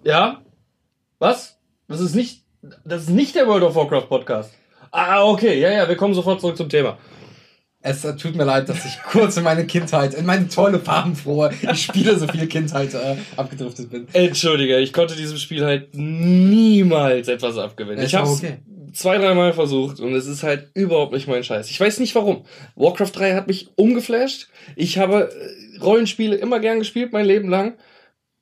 Ja? Was? Das ist nicht, das ist nicht der World of Warcraft Podcast. Ah, okay, ja, ja, wir kommen sofort zurück zum Thema. Es tut mir leid, dass ich kurz in meine Kindheit, in meine tolle, farbenfrohe, ich spiele so viel Kindheit äh, abgedriftet bin. Entschuldige, ich konnte diesem Spiel halt niemals etwas abgewinnen. Ich habe okay. Zwei, dreimal versucht und es ist halt überhaupt nicht mein Scheiß. Ich weiß nicht warum. Warcraft 3 hat mich umgeflasht. Ich habe äh, Rollenspiele immer gern gespielt, mein Leben lang.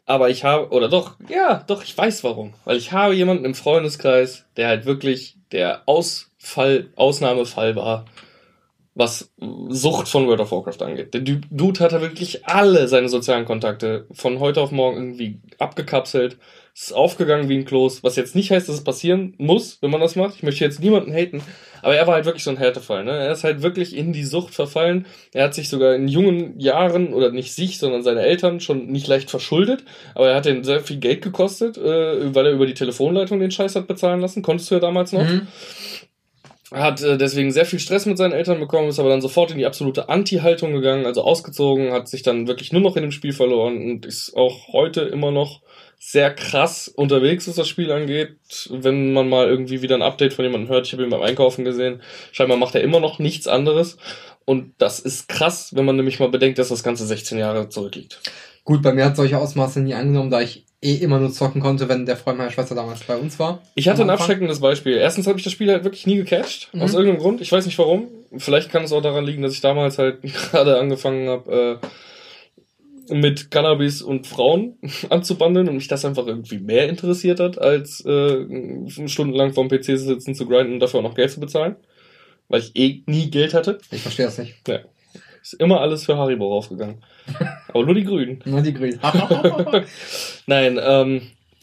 Aber ich habe, oder doch, ja, doch, ich weiß warum. Weil ich habe jemanden im Freundeskreis, der halt wirklich der Ausfall, Ausnahmefall war, was Sucht von World of Warcraft angeht. Der Du- Dude hat da wirklich alle seine sozialen Kontakte von heute auf morgen irgendwie abgekapselt, ist aufgegangen wie ein Kloß, was jetzt nicht heißt, dass es passieren muss, wenn man das macht. Ich möchte jetzt niemanden haten, aber er war halt wirklich so ein Härtefall. Ne? Er ist halt wirklich in die Sucht verfallen. Er hat sich sogar in jungen Jahren, oder nicht sich, sondern seine Eltern schon nicht leicht verschuldet, aber er hat den sehr viel Geld gekostet, äh, weil er über die Telefonleitung den Scheiß hat bezahlen lassen. Konntest du ja damals noch. Mhm. Hat äh, deswegen sehr viel Stress mit seinen Eltern bekommen, ist aber dann sofort in die absolute Anti-Haltung gegangen, also ausgezogen, hat sich dann wirklich nur noch in dem Spiel verloren und ist auch heute immer noch sehr krass unterwegs, was das Spiel angeht. Wenn man mal irgendwie wieder ein Update von jemandem hört, ich habe ihn beim Einkaufen gesehen, scheinbar macht er immer noch nichts anderes. Und das ist krass, wenn man nämlich mal bedenkt, dass das Ganze 16 Jahre zurückliegt. Gut, bei mir hat solche Ausmaße nie angenommen, da ich eh immer nur zocken konnte, wenn der Freund meiner Schwester damals bei uns war. Ich hatte ein abschreckendes Beispiel. Erstens habe ich das Spiel halt wirklich nie gecatcht. Mhm. Aus irgendeinem Grund. Ich weiß nicht warum. Vielleicht kann es auch daran liegen, dass ich damals halt gerade angefangen habe, äh, mit Cannabis und Frauen anzubandeln und mich das einfach irgendwie mehr interessiert hat, als äh, stundenlang vorm PC sitzen zu grinden und dafür auch noch Geld zu bezahlen. Weil ich eh nie Geld hatte. Ich verstehe das nicht. Ist immer alles für Haribo raufgegangen. Aber nur die Grünen. Nur die Grünen. Nein, ähm,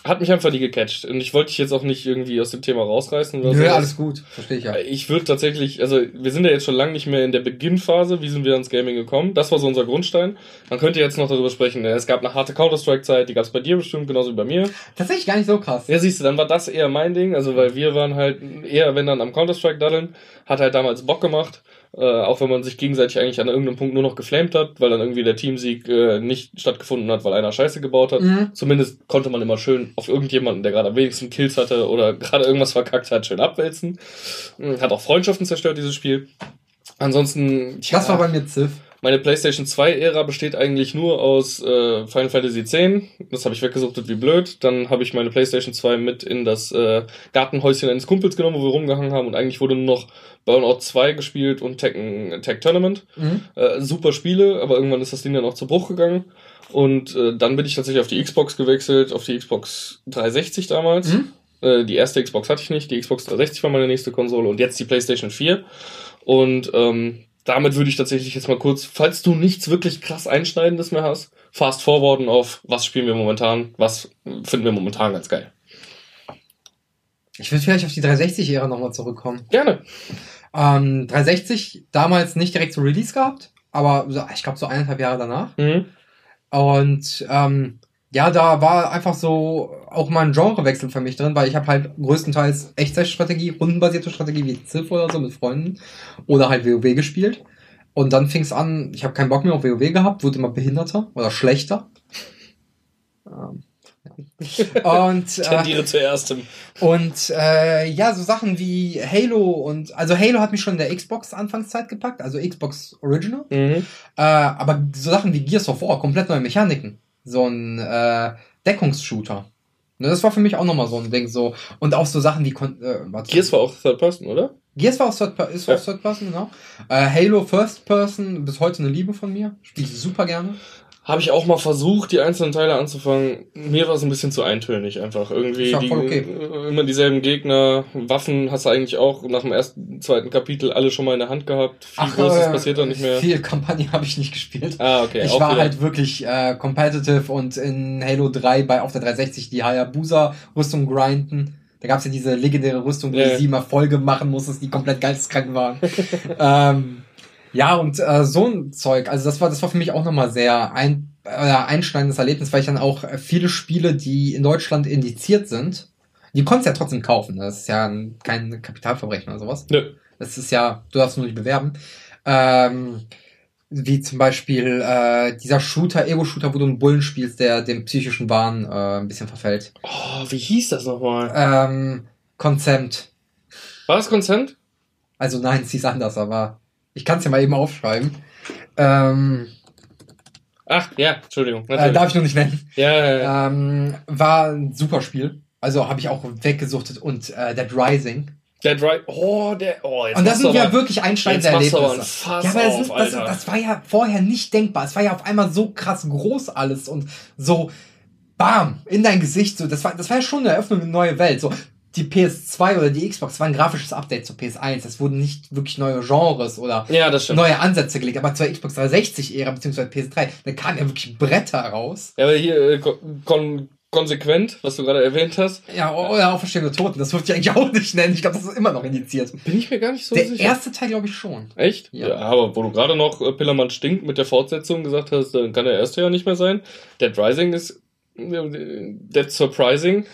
hat mich einfach nie gecatcht. Und ich wollte dich jetzt auch nicht irgendwie aus dem Thema rausreißen. Oder Nö, sowas. alles gut, verstehe ich ja. Ich würde tatsächlich, also wir sind ja jetzt schon lange nicht mehr in der Beginnphase. Wie sind wir ans Gaming gekommen? Das war so unser Grundstein. Man könnte jetzt noch darüber sprechen. Es gab eine harte Counter-Strike-Zeit, die gab es bei dir bestimmt, genauso wie bei mir. Tatsächlich gar nicht so krass. Ja, siehst du, dann war das eher mein Ding. Also, weil wir waren halt eher, wenn dann am Counter-Strike daddeln, hat halt damals Bock gemacht. Äh, auch wenn man sich gegenseitig eigentlich an irgendeinem Punkt nur noch geflamed hat, weil dann irgendwie der Teamsieg äh, nicht stattgefunden hat, weil einer Scheiße gebaut hat. Mhm. Zumindest konnte man immer schön auf irgendjemanden, der gerade am wenigsten Kills hatte oder gerade irgendwas verkackt hat, schön abwälzen. Mhm, Hat auch Freundschaften zerstört, dieses Spiel. Ansonsten, tja, Das war bei mir Ziff. meine PlayStation 2-Ära besteht eigentlich nur aus äh, Final Fantasy X. Das habe ich weggesuchtet wie blöd. Dann habe ich meine PlayStation 2 mit in das äh, Gartenhäuschen eines Kumpels genommen, wo wir rumgehangen haben. Und eigentlich wurde nur noch Burnout 2 gespielt und Tekken, Tag Tournament. Mhm. Äh, super Spiele, aber irgendwann ist das Ding dann auch zu Bruch gegangen. Und äh, dann bin ich tatsächlich auf die Xbox gewechselt, auf die Xbox 360 damals. Mhm. Äh, die erste Xbox hatte ich nicht, die Xbox 360 war meine nächste Konsole und jetzt die PlayStation 4. Und ähm, damit würde ich tatsächlich jetzt mal kurz, falls du nichts wirklich krass Einschneidendes mehr hast, fast forwarden auf, was spielen wir momentan, was finden wir momentan ganz geil. Ich will vielleicht auf die 360-Ära nochmal zurückkommen. Gerne. Ähm, 360 damals nicht direkt zu Release gehabt, aber so, ich glaube so eineinhalb Jahre danach. Mhm. Und ähm, ja, da war einfach so auch mal ein Genrewechsel für mich drin, weil ich habe halt größtenteils Echtzeitstrategie, rundenbasierte Strategie wie Civ oder so mit Freunden oder halt WoW gespielt. Und dann fing es an, ich habe keinen Bock mehr auf WoW gehabt, wurde immer behinderter oder schlechter. Ähm, ja. Und äh, Tendiere zu erstem. und äh, ja, so Sachen wie Halo und also Halo hat mich schon in der Xbox Anfangszeit gepackt, also Xbox Original. Mhm. Äh, aber so Sachen wie Gears of War, komplett neue Mechaniken. So ein äh, Deckungsshooter. Ne, das war für mich auch nochmal so ein Ding. So. Und auch so Sachen wie Kon äh, warte. Gears war auch Third Person, oder? Gears war auch Third, ist Ja. auch Third Person, genau. Äh, Halo First Person, bis heute eine Liebe von mir. Spiele ich super gerne. Habe ich auch mal versucht, die einzelnen Teile anzufangen. Mir war es ein bisschen zu eintönig einfach. Irgendwie die, voll okay. immer dieselben Gegner. Waffen hast du eigentlich auch nach dem ersten, zweiten Kapitel alle schon mal in der Hand gehabt. Viel Großes äh, passiert da nicht mehr. Viel Kampagne habe ich nicht gespielt. Ah, okay. ich auch war wieder. halt wirklich äh, competitive und in Halo 3 bei auf der 360 die Hayabusa-Rüstung grinden. Da gab's ja diese legendäre Rüstung, wo Ja. du sie immer Folge machen musstest, die komplett geisteskrank waren. ähm, ja, und äh, so ein Zeug, also das war, das war für mich auch nochmal sehr ein, äh, einschneidendes Erlebnis, weil ich dann auch äh, viele Spiele, die in Deutschland indiziert sind, die konntest du ja trotzdem kaufen. Das ist ja ein, kein Kapitalverbrechen oder sowas. Nö. Das ist ja, du darfst nur nicht bewerben. Ähm, wie zum Beispiel äh, dieser Shooter, Ego-Shooter, wo du einen Bullen spielst, der dem psychischen Wahn äh, ein bisschen verfällt. Oh, wie hieß das nochmal? Ähm, Consent. War das Consent? Also nein, es hieß anders, aber ich kann es ja mal eben aufschreiben. Ähm, Ach, ja, Entschuldigung. äh, darf ich noch nicht nennen. ja, ja, ja. Ähm, war ein super Spiel. Also habe ich auch weggesuchtet und äh, Dead Rising. Dead Right. Oh, der. Oh, jetzt Und das sind ja wirklich einschneidende jetzt machst du aber ein Erlebnisse. Ja, aber das, auf, ist, das, das war ja vorher nicht denkbar. Es war ja auf einmal so krass groß alles und so bam, in dein Gesicht. So, das war, das war ja schon eine Eröffnung in eine neue Welt. So, die PS2 oder die Xbox war ein grafisches Update zur PS1. Es wurden nicht wirklich neue Genres oder Ja, neue Ansätze gelegt. Aber zur Xbox 360-Ära beziehungsweise PS3, da kamen ja wirklich Bretter raus. Ja, aber hier äh, kon kon konsequent, was du gerade erwähnt hast, Ja, oder Auferstehung der Toten. Das würde ich eigentlich auch nicht nennen. Ich glaube, das ist immer noch indiziert. bin ich mir gar nicht so der sicher. erste Teil, glaube ich, schon. Echt? Ja. Ja. aber wo du gerade noch äh, Pillermann stinkt mit der Fortsetzung gesagt hast, dann kann der erste ja nicht mehr sein. Dead Rising ist Dead Surprising,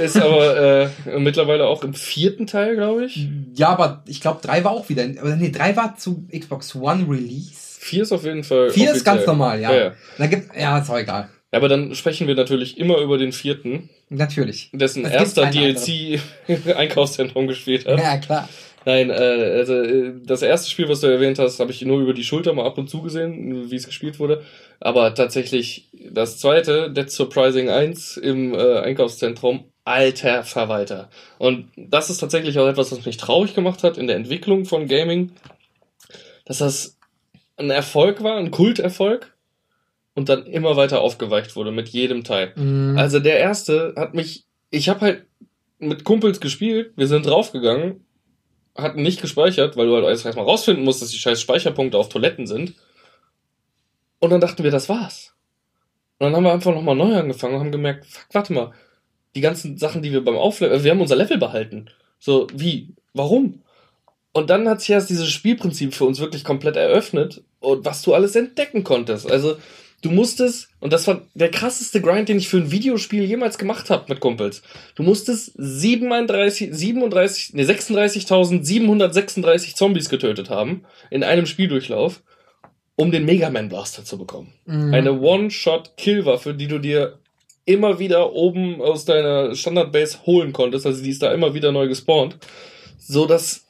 ist aber äh, mittlerweile auch im vierten Teil, glaube ich. Ja, aber ich glaube, drei war auch wieder. Oder nee, drei war zu Xbox One Release. Vier ist auf jeden Fall. Vier ist ganz offiziell. normal, ja. Ja, ja. Da gibt, ja, ist auch egal. Ja, aber dann sprechen wir natürlich immer über den vierten, Natürlich. dessen Es gibt erster DLC Einkaufszentrum gespielt hat. Ja, klar. Nein, äh, also äh, das erste Spiel, was du erwähnt hast, habe ich nur über die Schulter mal ab und zu gesehen, wie es gespielt wurde. Aber tatsächlich das zweite, Dead Surprising 1 im äh, Einkaufszentrum, alter Verwalter. Und das ist tatsächlich auch etwas, was mich traurig gemacht hat in der Entwicklung von Gaming, dass das ein Erfolg war, ein Kulterfolg und dann immer weiter aufgeweicht wurde mit jedem Teil. Mhm. Also der erste hat mich, ich habe halt mit Kumpels gespielt, wir sind draufgegangen, hatten nicht gespeichert, weil du halt erst mal rausfinden musst, dass die scheiß Speicherpunkte auf Toiletten sind. Und dann dachten wir, das war's. Und dann haben wir einfach nochmal neu angefangen und haben gemerkt, fuck, warte mal, die ganzen Sachen, die wir beim Aufleveln, wir haben unser Level behalten. So, wie? Warum? Und dann hat sich erst dieses Spielprinzip für uns wirklich komplett eröffnet und was du alles entdecken konntest. Also, du musstest, und das war der krasseste Grind, den ich für ein Videospiel jemals gemacht habe mit Kumpels. Du musstest 37, 37, nee, 36.736 Zombies getötet haben in einem Spieldurchlauf, um den Mega Man Blaster zu bekommen. Mhm. Eine One-Shot-Kill-Waffe, die du dir immer wieder oben aus deiner Standard-Base holen konntest. Also die ist da immer wieder neu gespawnt. So dass,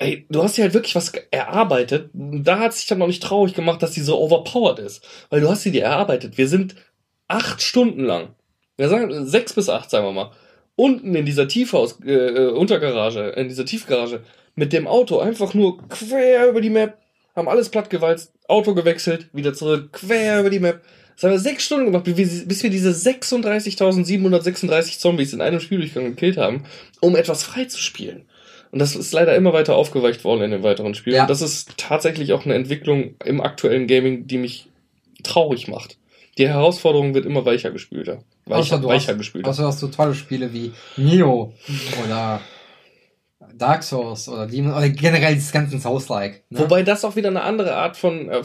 ey, du hast dir halt wirklich was erarbeitet. Da hat sich dann noch nicht traurig gemacht, dass die so overpowered ist. Weil du hast sie dir erarbeitet. Wir sind acht Stunden lang, wir sagen sechs bis acht, sagen wir mal, unten in dieser Tiefhaus, äh, äh, Untergarage, in dieser Tiefgarage, mit dem Auto einfach nur quer über die Map, haben alles plattgewalzt, Auto gewechselt, wieder zurück, quer über die Map. Das haben wir sechs Stunden gemacht, bis wir diese 36.736 Zombies in einem Spieldurchgang gekillt haben, um etwas frei zu spielen. Und das ist leider immer weiter aufgeweicht worden in den weiteren Spielen. Ja. Und das ist tatsächlich auch eine Entwicklung im aktuellen Gaming, die mich traurig macht. Die Herausforderung wird immer weicher gespülter. Weicher, Außer weicher hast, gespülter. außer hast du tolle Spiele wie Neo oder Dark Souls oder Demon oder generell dieses ganzen Souls-like. Ne? Wobei das auch wieder eine andere Art von äh,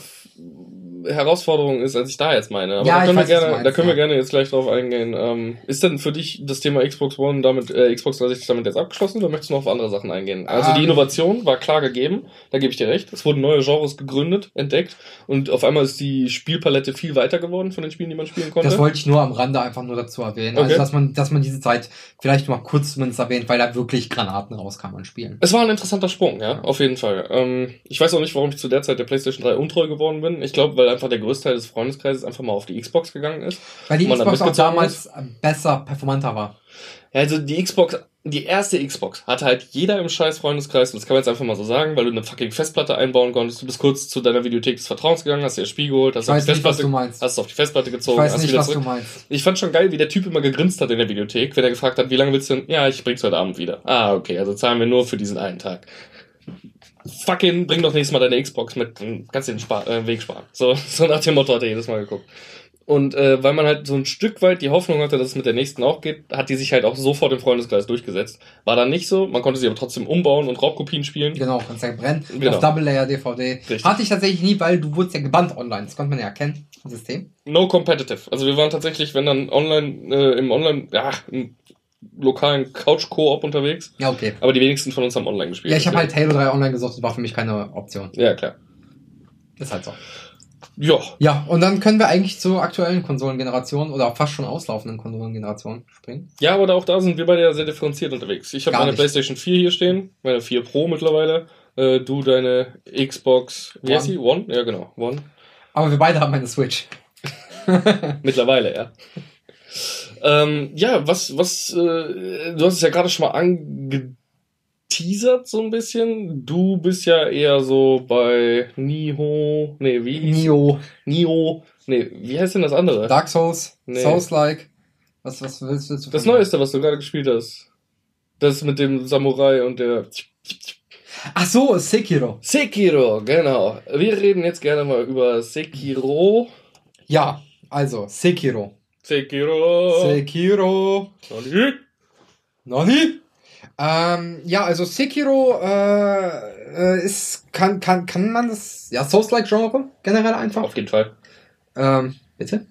Herausforderung ist, als ich da jetzt meine. Aber Ja, da können, weiß, wir gerne, meinst, da können wir ja. gerne jetzt gleich drauf eingehen. Ähm, ist denn für dich das Thema Xbox One damit, äh, Xbox 360 damit jetzt abgeschlossen oder möchtest du noch auf andere Sachen eingehen? Also die Ähm. Innovation war klar gegeben, da gebe ich dir recht. Es wurden neue Genres gegründet, entdeckt und auf einmal ist die Spielpalette viel weiter geworden von den Spielen, die man spielen konnte. Das wollte ich nur am Rande einfach nur dazu erwähnen. Okay. Also, dass man, dass man diese Zeit vielleicht mal kurz zumindest erwähnt, weil da wirklich Granaten rauskamen an Spielen. Es war ein interessanter Sprung, ja, auf jeden Fall. Ähm, ich weiß auch nicht, warum ich zu der Zeit der PlayStation 3 untreu geworden bin. Ich glaube, weil einfach der größte Teil des Freundeskreises einfach mal auf die Xbox gegangen ist. Weil die Xbox auch damals besser, performanter war. Ja, also die Xbox, die erste Xbox hatte halt jeder im scheiß Freundeskreis, und das kann man jetzt einfach mal so sagen, weil du eine fucking Festplatte einbauen konntest. Du bist kurz zu deiner Videothek des Vertrauens gegangen, hast dir das Spiel geholt, hast auf die nicht, was Festplatte, du meinst. hast auf die Festplatte gezogen, weiß hast nicht, wieder was du zurück. meinst. Ich fand schon geil, wie der Typ immer gegrinst hat in der Videothek, wenn er gefragt hat, wie lange willst du denn? Ja, ich bring's heute Abend wieder. Ah, okay, also zahlen wir nur für diesen einen Tag. Fucking, bring doch nächstes Mal deine Xbox mit, dann kannst du den Spar äh, Weg sparen. So, so nach dem Motto hat er jedes Mal geguckt. Und äh, weil man halt so ein Stück weit die Hoffnung hatte, dass es mit der nächsten auch geht, hat die sich halt auch sofort im Freundeskreis durchgesetzt. War dann nicht so, man konnte sie aber trotzdem umbauen und Raubkopien spielen. Genau, kannst ja brennen. Genau. Auf Double Layer DVD. Richtig. Hatte ich tatsächlich nie, weil du wurdest ja gebannt online. Das konnte man ja erkennen System. No competitive. Also wir waren tatsächlich, wenn dann online, äh, im Online, ja, im lokalen Couch-Koop unterwegs. Ja, okay. Aber die wenigsten von uns haben online gespielt. Ja, ich habe halt Halo 3 online gesucht, das war für mich keine Option. Ja, klar. Ist halt so. Ja, Ja, und dann können wir eigentlich zur aktuellen Konsolengeneration oder fast schon auslaufenden Konsolengeneration springen. Ja, aber auch da sind wir beide ja sehr differenziert unterwegs. Ich habe meine nicht. PlayStation 4 hier stehen, meine 4 Pro mittlerweile. Äh, du deine Xbox, wie One. sie? One? Ja, genau, One. Aber wir beide haben eine Switch. Mittlerweile, ja. Ähm, ja, was, was, äh, du hast es ja gerade schon mal angeteasert so ein bisschen. Du bist ja eher so bei Niho, nee, wie? hieß- Nio, Nio, nee, wie heißt denn das andere? Dark Souls, Nee. Souls-like. Was, was willst, willst du Das? Neueste, was du gerade gespielt hast. Das mit dem Samurai und der Ach so, Sekiro. Sekiro, genau. Wir reden jetzt gerne mal über Sekiro. Ja, also, Sekiro. Sekiro. Sekiro. Nani? Nani? Ähm, ja, also Sekiro äh, äh, ist, kann, kann, kann man das, ja, Souls-like-Genre generell einfach. Auf jeden Fall. Ähm, bitte?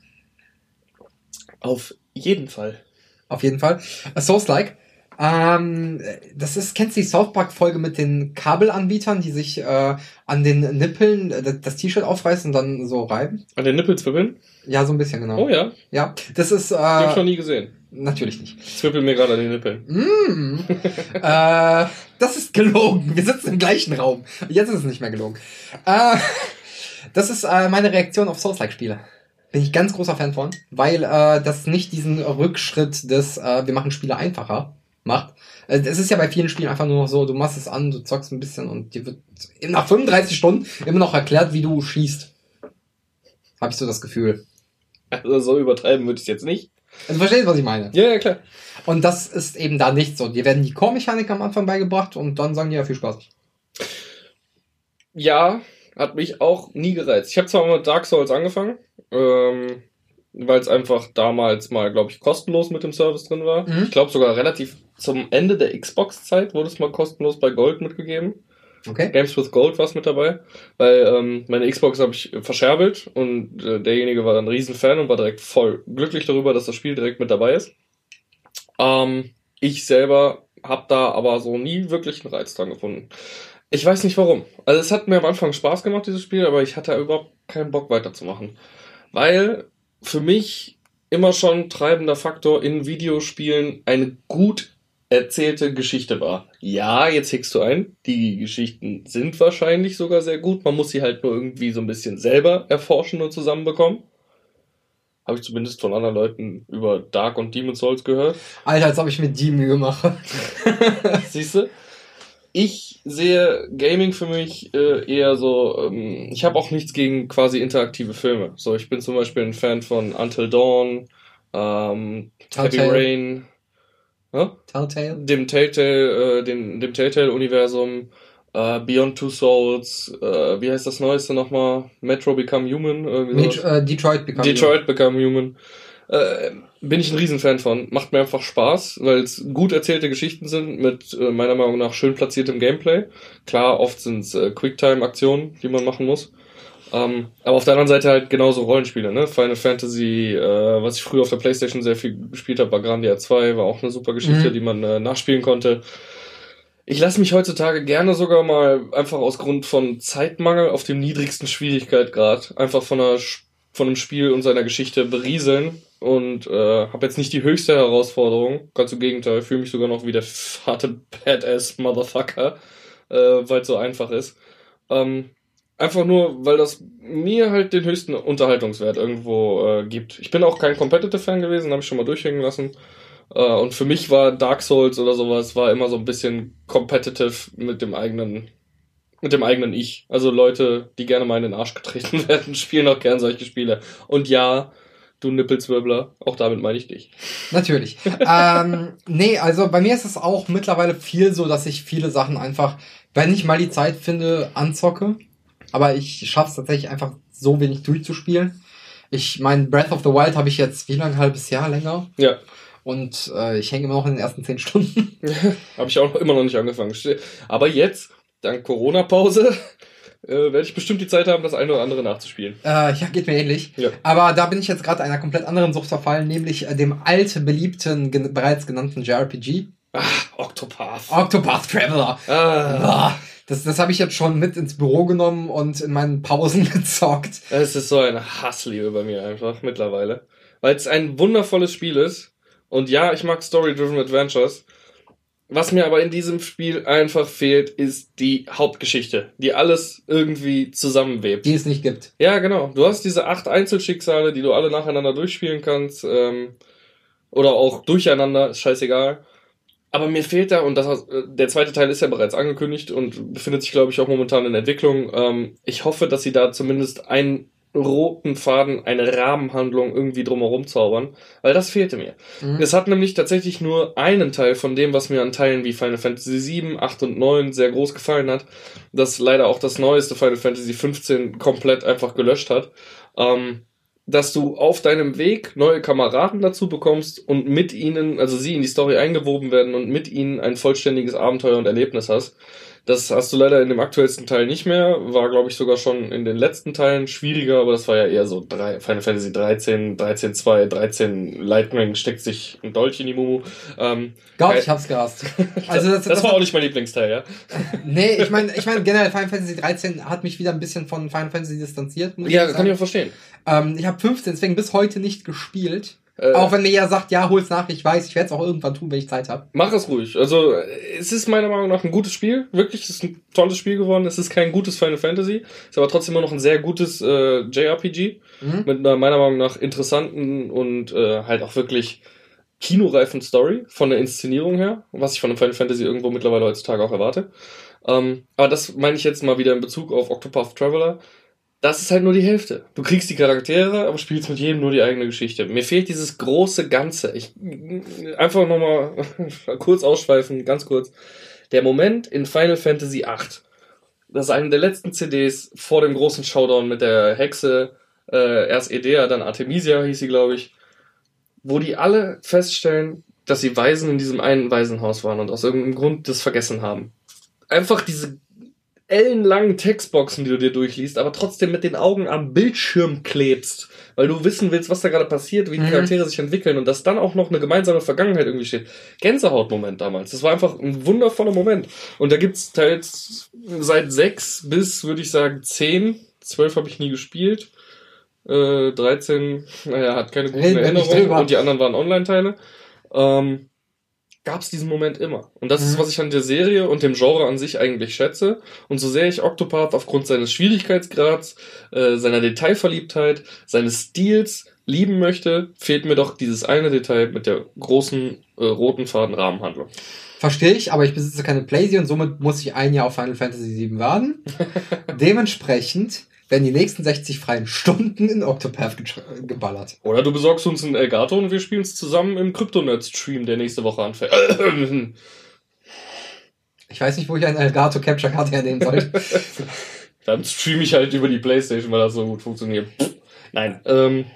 Auf jeden Fall. Auf jeden Fall. Äh, Souls-like. Ähm, das ist, kennst du die South Park Folge mit den Kabelanbietern, die sich äh, an den Nippeln äh, das T-Shirt aufreißen und dann so reiben? An den Nippel zwibbeln? Ja, so ein bisschen, genau. Oh ja, Ja, das ist, die hab ich noch äh, nie gesehen. natürlich nicht. Ich zwirbel mir gerade an den Nippeln. Mm. äh, das ist gelogen. Wir sitzen im gleichen Raum. Jetzt ist es nicht mehr gelogen. Äh, das ist äh, meine Reaktion auf Souls-like-Spiele. Bin ich ganz großer Fan von, weil äh, das nicht diesen Rückschritt des äh, wir machen Spiele einfacher macht. Äh, Es ist ja bei vielen Spielen einfach nur noch so, du machst es an, du zockst ein bisschen und dir wird nach 35 Stunden immer noch erklärt, wie du schießt. Habe ich so das Gefühl. Also so übertreiben würde ich jetzt nicht. Also verstehst du, was ich meine? Ja, ja, klar. Und das ist eben da nicht so. Dir werden die Core-Mechanik am Anfang beigebracht und dann sagen die ja viel Spaß. Ja, hat mich auch nie gereizt. Ich habe zwar mit Dark Souls angefangen. Ähm, weil es einfach damals mal, glaube ich, kostenlos mit dem Service drin war. Mhm. Ich glaube sogar relativ zum Ende der Xbox-Zeit wurde es mal kostenlos bei Gold mitgegeben. Okay. Games with Gold war es mit dabei, weil ähm, meine Xbox habe ich verscherbelt und äh, derjenige war dann ein Riesenfan und war direkt voll glücklich darüber, dass das Spiel direkt mit dabei ist. Ähm, ich selber habe da aber so nie wirklich einen Reiz dran gefunden. Ich weiß nicht warum. Also es hat mir am Anfang Spaß gemacht, dieses Spiel, aber ich hatte überhaupt keinen Bock weiterzumachen. Weil für mich immer schon treibender Faktor in Videospielen eine gut erzählte Geschichte war. Ja, jetzt hickst du ein. Die Geschichten sind wahrscheinlich sogar sehr gut. Man muss sie halt nur irgendwie so ein bisschen selber erforschen und zusammenbekommen. Habe ich zumindest von anderen Leuten über Dark und Demon Souls gehört. Alter, als ob ich mir die Mühe mache. Siehst du? Ich sehe Gaming für mich äh, eher so, ähm, ich habe auch nichts gegen quasi interaktive Filme. So, ich bin zum Beispiel ein Fan von Until Dawn, ähm, Heavy Rain, ja? Telltale? Dem Telltale, äh, dem, dem Telltale-Universum, äh, Beyond Two Souls, äh, wie heißt das Neueste nochmal? Metro Become Human? Met äh, Detroit Become Detroit Human. Become Human. Äh, bin ich ein Riesenfan von. Macht mir einfach Spaß, weil es gut erzählte Geschichten sind mit äh, meiner Meinung nach schön platziertem Gameplay. Klar, oft sind es äh, Quicktime-Aktionen, die man machen muss. Ähm, aber auf der anderen Seite halt genauso Rollenspiele, ne? Final Fantasy, äh, was ich früher auf der Playstation sehr viel gespielt habe, war Grandia 2, war auch eine super Geschichte, mhm. die man äh, nachspielen konnte. Ich lasse mich heutzutage gerne sogar mal einfach aus Grund von Zeitmangel auf dem niedrigsten Schwierigkeitsgrad einfach von, einer, von einem Spiel und seiner Geschichte berieseln und äh, habe jetzt nicht die höchste Herausforderung. Ganz im Gegenteil, fühle mich sogar noch wie der harte Badass Motherfucker, äh, weil es so einfach ist. Ähm, Einfach nur, weil das mir halt den höchsten Unterhaltungswert irgendwo äh, gibt. Ich bin auch kein Competitive-Fan gewesen, habe ich schon mal durchhängen lassen. Äh, und für mich war Dark Souls oder sowas war immer so ein bisschen competitive mit dem eigenen, mit dem eigenen Ich. Also Leute, die gerne mal in den Arsch getreten werden, spielen auch gern solche Spiele. Und ja, du Nippelzwirbler, auch damit meine ich dich. Natürlich. ähm, nee, also bei mir ist es auch mittlerweile viel so, dass ich viele Sachen einfach, wenn ich mal die Zeit finde, anzocke aber ich schaffe es tatsächlich einfach so wenig durchzuspielen. Ich mein Breath of the Wild habe ich jetzt wie lange, ein halbes Jahr länger. Ja. Und äh, ich hänge immer noch in den ersten zehn Stunden. habe ich auch immer noch nicht angefangen. Aber jetzt, dank Corona-Pause, äh, werde ich bestimmt die Zeit haben, das eine oder andere nachzuspielen. Äh, ja, geht mir ähnlich. Ja. Aber da bin ich jetzt gerade einer komplett anderen Sucht verfallen, nämlich äh, dem alten, beliebten, gen bereits genannten JRPG. Ach, Octopath. Octopath Traveler. Ah. ah. Das, das habe ich jetzt schon mit ins Büro genommen und in meinen Pausen gezockt. Es ist so eine Hassliebe bei mir einfach mittlerweile. Weil es ein wundervolles Spiel ist. Und ja, ich mag Story-Driven Adventures. Was mir aber in diesem Spiel einfach fehlt, ist die Hauptgeschichte, die alles irgendwie zusammenwebt. Die es nicht gibt. Ja, genau. Du hast diese acht Einzelschicksale, die du alle nacheinander durchspielen kannst. Ähm, oder auch durcheinander, ist scheißegal. Aber mir fehlt da, und das, äh, der zweite Teil ist ja bereits angekündigt und befindet sich, glaube ich, auch momentan in Entwicklung. Ähm, ich hoffe, dass sie da zumindest einen roten Faden, eine Rahmenhandlung irgendwie drumherum zaubern, weil das fehlte mir. Mhm. Es hat nämlich tatsächlich nur einen Teil von dem, was mir an Teilen wie Final Fantasy 7, 8 und 9 sehr groß gefallen hat, das leider auch das neueste Final Fantasy 15 komplett einfach gelöscht hat. Ähm, dass du auf deinem Weg neue Kameraden dazu bekommst und mit ihnen, also sie in die Story eingewoben werden und mit ihnen ein vollständiges Abenteuer und Erlebnis hast. Das hast du leider in dem aktuellsten Teil nicht mehr. War, glaube ich, sogar schon in den letzten Teilen schwieriger, aber das war ja eher so drei, Final Fantasy 13, 13 2, 13 Lightning steckt sich ein Dolch in die Mumu. Ähm, Gott, ich hab's gehasst. Also das, das, das war auch nicht mein Lieblingsteil, ja? nee, ich meine, ich meine generell Final Fantasy 13 hat mich wieder ein bisschen von Final Fantasy distanziert. Ja, kann ich auch verstehen. Ähm, ich habe 15 deswegen bis heute nicht gespielt. Äh, auch wenn mir ja sagt, ja, hol's nach, ich weiß, ich werde es auch irgendwann tun, wenn ich Zeit habe. Mach es ruhig. Also, es ist meiner Meinung nach ein gutes Spiel. Wirklich, es ist ein tolles Spiel geworden. Es ist kein gutes Final Fantasy, ist aber trotzdem immer noch ein sehr gutes äh, JRPG. Mhm. Mit einer meiner Meinung nach interessanten und äh, halt auch wirklich kinoreifen Story von der Inszenierung her, was ich von einem Final Fantasy irgendwo mittlerweile heutzutage auch erwarte. Ähm, aber das meine ich jetzt mal wieder in Bezug auf Octopath Traveler das ist halt nur die Hälfte. Du kriegst die Charaktere, aber spielst mit jedem nur die eigene Geschichte. Mir fehlt dieses große Ganze. Ich einfach nochmal kurz ausschweifen, ganz kurz. Der Moment in Final Fantasy VIII, das ist eine der letzten CDs vor dem großen Showdown mit der Hexe, äh, erst Edea, dann Artemisia hieß sie, glaube ich, wo die alle feststellen, dass sie Waisen in diesem einen Waisenhaus waren und aus irgendeinem Grund das vergessen haben. Einfach diese ellenlangen Textboxen, die du dir durchliest, aber trotzdem mit den Augen am Bildschirm klebst, weil du wissen willst, was da gerade passiert, wie die Mhm. Charaktere sich entwickeln und dass dann auch noch eine gemeinsame Vergangenheit irgendwie steht. Gänsehautmoment damals. Das war einfach ein wundervoller Moment. Und da gibt's teils seit sechs bis, würde ich sagen, zehn. Zwölf habe ich nie gespielt. Äh, 13, naja, hat keine guten nicht Erinnerungen und die anderen waren Online-Teile. Ähm, gab es diesen Moment immer. Und das ist, Mhm. was ich an der Serie und dem Genre an sich eigentlich schätze. Und so sehr ich Octopath aufgrund seines Schwierigkeitsgrads, äh, seiner Detailverliebtheit, seines Stils lieben möchte, fehlt mir doch dieses eine Detail mit der großen äh, roten Faden-Rahmenhandlung. Verstehe ich, aber ich besitze keine Playsee und somit muss ich ein Jahr auf Final Fantasy VII warten. Dementsprechend werden die nächsten 60 freien Stunden in Octopath ge geballert. Oder du besorgst uns einen Elgato und wir spielen es zusammen im Kryptonet-Stream, der nächste Woche anfängt. Ich weiß nicht, wo ich einen Elgato Capture Card hernehmen soll. Dann streame ich halt über die Playstation, weil das so gut funktioniert. Nein, ähm,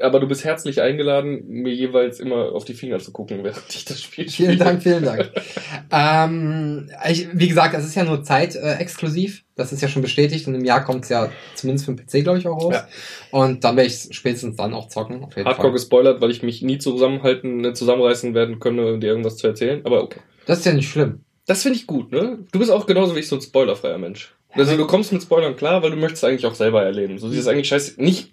aber du bist herzlich eingeladen, mir jeweils immer auf die Finger zu gucken, während ich das Spiel spiele. vielen Dank, vielen Dank. ähm, ich, wie gesagt, das ist ja nur Zeit äh, exklusiv. Das ist ja schon bestätigt und im Jahr kommt es ja zumindest für den PC, glaube ich, auch raus. Ja. Und dann werde ich spätestens dann auch zocken. Hardcore Fall. gespoilert, weil ich mich nie zusammenhalten, äh, zusammenreißen werden könne, dir irgendwas zu erzählen. Aber okay. Das ist ja nicht schlimm. Das finde ich gut, ne? Du bist auch genauso wie ich so ein spoilerfreier Mensch. Also du kommst mit Spoilern klar, weil du möchtest eigentlich auch selber erleben. So dieses eigentlich scheiße, nicht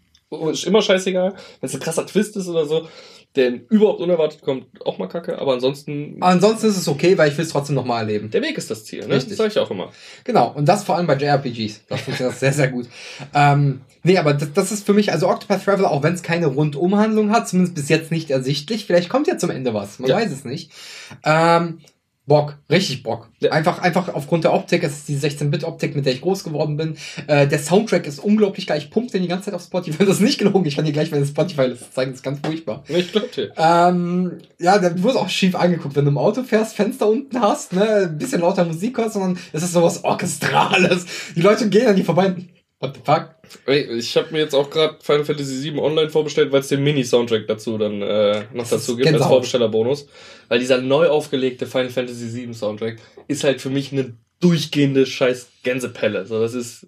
ist immer scheißegal, wenn es ein krasser Twist ist oder so, der überhaupt unerwartet kommt, auch mal kacke, aber ansonsten ansonsten ist es okay, weil ich will es trotzdem nochmal erleben. der Weg ist das Ziel, ne? Richtig. Das sage ich auch immer. Genau, und das vor allem bei JRPGs. Das funktioniert sehr, sehr gut. Ähm, nee, aber das, das ist für mich, also Octopath Traveler, auch wenn es keine Rundumhandlung hat, zumindest bis jetzt nicht ersichtlich, vielleicht kommt ja zum Ende was, man Ja. weiß es nicht. Ähm, Bock, richtig Bock. Einfach, einfach aufgrund der Optik, es ist die 16-Bit-Optik, mit der ich groß geworden bin. Äh, der Soundtrack ist unglaublich geil. Ich pumpe den die ganze Zeit auf Spotify. Das ist nicht gelogen. Ich kann dir gleich meine Spotify-Liste zeigen. Das ist ganz furchtbar. Ich glaub dir. Ähm, ja, da wurde auch schief angeguckt, wenn du im Auto fährst, Fenster unten hast, ne, ein bisschen lauter Musik hörst, sondern es ist sowas Orchestrales. Die Leute gehen an die vorbei. What the fuck? Ey, Ich habe mir jetzt auch gerade Final Fantasy VII online vorbestellt, weil es den Mini-Soundtrack dazu dann äh, noch Das dazu gibt als. Vorbestellerbonus. Weil dieser neu aufgelegte Final Fantasy VII Soundtrack ist halt für mich eine durchgehende scheiß Gänsepelle. So, das ist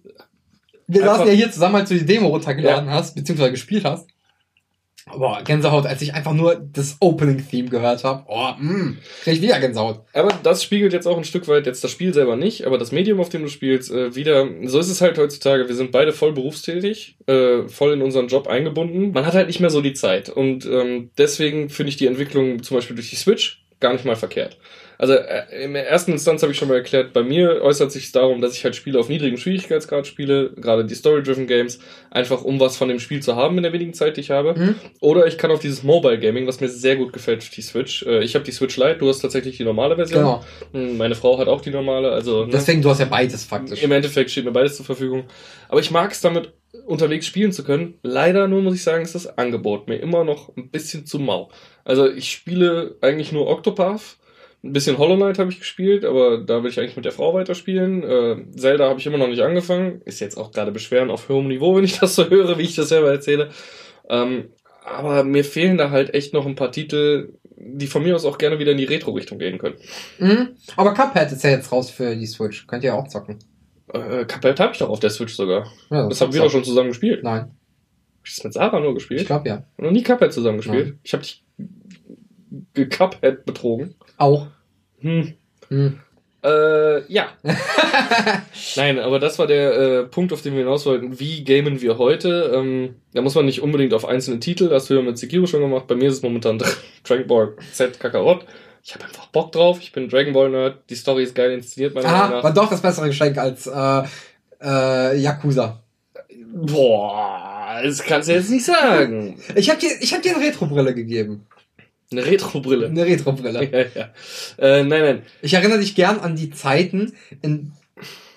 Wir saßen ja hier zusammen, als du die Demo runtergeladen hast, beziehungsweise gespielt hast. Boah, Gänsehaut, als ich einfach nur das Opening-Theme gehört habe. Oh, mh, krieg ich wieder Gänsehaut. Aber das spiegelt jetzt auch ein Stück weit jetzt das Spiel selber nicht, aber das Medium, auf dem du spielst, äh, wieder. So ist es halt heutzutage. Wir sind beide voll berufstätig, äh, voll in unseren Job eingebunden. Man hat halt nicht mehr so die Zeit. Und ähm, deswegen finde ich die Entwicklung zum Beispiel durch die Switch gar nicht mal verkehrt. Also äh, in der ersten Instanz habe ich schon mal erklärt, bei mir äußert sich darum, dass ich halt Spiele auf niedrigem Schwierigkeitsgrad spiele, gerade die Story-Driven Games, einfach um was von dem Spiel zu haben in der wenigen Zeit, die ich habe. Mhm. Oder ich kann auf dieses Mobile Gaming, was mir sehr gut gefällt die Switch. Äh, ich habe die Switch Lite, du hast tatsächlich die normale Version. Genau. Hm, Meine Frau hat auch die normale, also ne, Deswegen, du hast ja beides faktisch. im Endeffekt steht mir beides zur Verfügung. Aber ich mag es damit unterwegs spielen zu können. Leider nur muss ich sagen, ist das Angebot mir immer noch ein bisschen zu mau. Also ich spiele eigentlich nur Octopath. Ein bisschen Hollow Knight habe ich gespielt, aber da will ich eigentlich mit der Frau weiterspielen. Äh, Zelda habe ich immer noch nicht angefangen. Ist jetzt auch gerade Beschweren auf hohem Niveau, wenn ich das so höre, wie ich das selber erzähle. Ähm, aber mir fehlen da halt echt noch ein paar Titel, die von mir aus auch gerne wieder in die Retro-Richtung gehen können. Mhm. Aber Cuphead ist ja jetzt raus für die Switch. Könnt ihr ja auch zocken. Äh, Cuphead habe ich doch auf der Switch sogar. Ja, Das haben wir doch schon zusammen gespielt. Nein, Hab ich das mit Sarah nur gespielt? ich glaube ja. Noch nie Cuphead zusammen gespielt. Nein. Ich habe dich ge-Cuphead betrogen. Auch. Hm. Hm. Äh, ja. Nein, aber das war der äh, Punkt, auf den wir hinaus wollten. Wie gamen wir heute? Ähm, da muss man nicht unbedingt auf einzelne Titel, das du ja mit Sekiro schon gemacht. Bei mir ist es momentan Dragon Ball Z Kakarot. Ich habe einfach Bock drauf. Ich bin Dragon Ball Nerd. Die Story ist geil inszeniert, meiner Ah, Meinung war nach. doch das bessere Geschenk als äh, äh, Yakuza. Boah, das kannst du jetzt nicht sagen. Ich habe dir, ich hab dir eine Retro-Brille gegeben. Eine Retro-Brille. Eine Retro-Brille. Ja, ja. Äh, nein, nein. Ich erinnere dich gern an die Zeiten in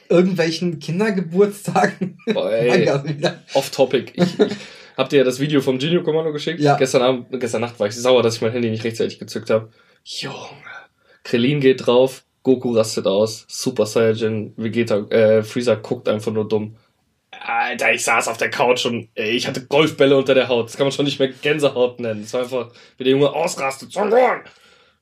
irgendwelchen Kindergeburtstagen. Boah, ey. Wieder. off-topic. Ich, ich hab dir ja das Video vom Genio Kommando geschickt. Ja. Gestern Abend, gestern Nacht war ich sauer, dass ich mein Handy nicht rechtzeitig gezückt habe. Junge. Krillin geht drauf, Goku rastet aus, Super Saiyajin, Vegeta, äh, Freezer guckt einfach nur dumm. Alter, ich saß auf der Couch und ey, ich hatte Golfbälle unter der Haut. Das kann man schon nicht mehr Gänsehaut nennen. Das war einfach, wie der Junge ausrastet. Juan,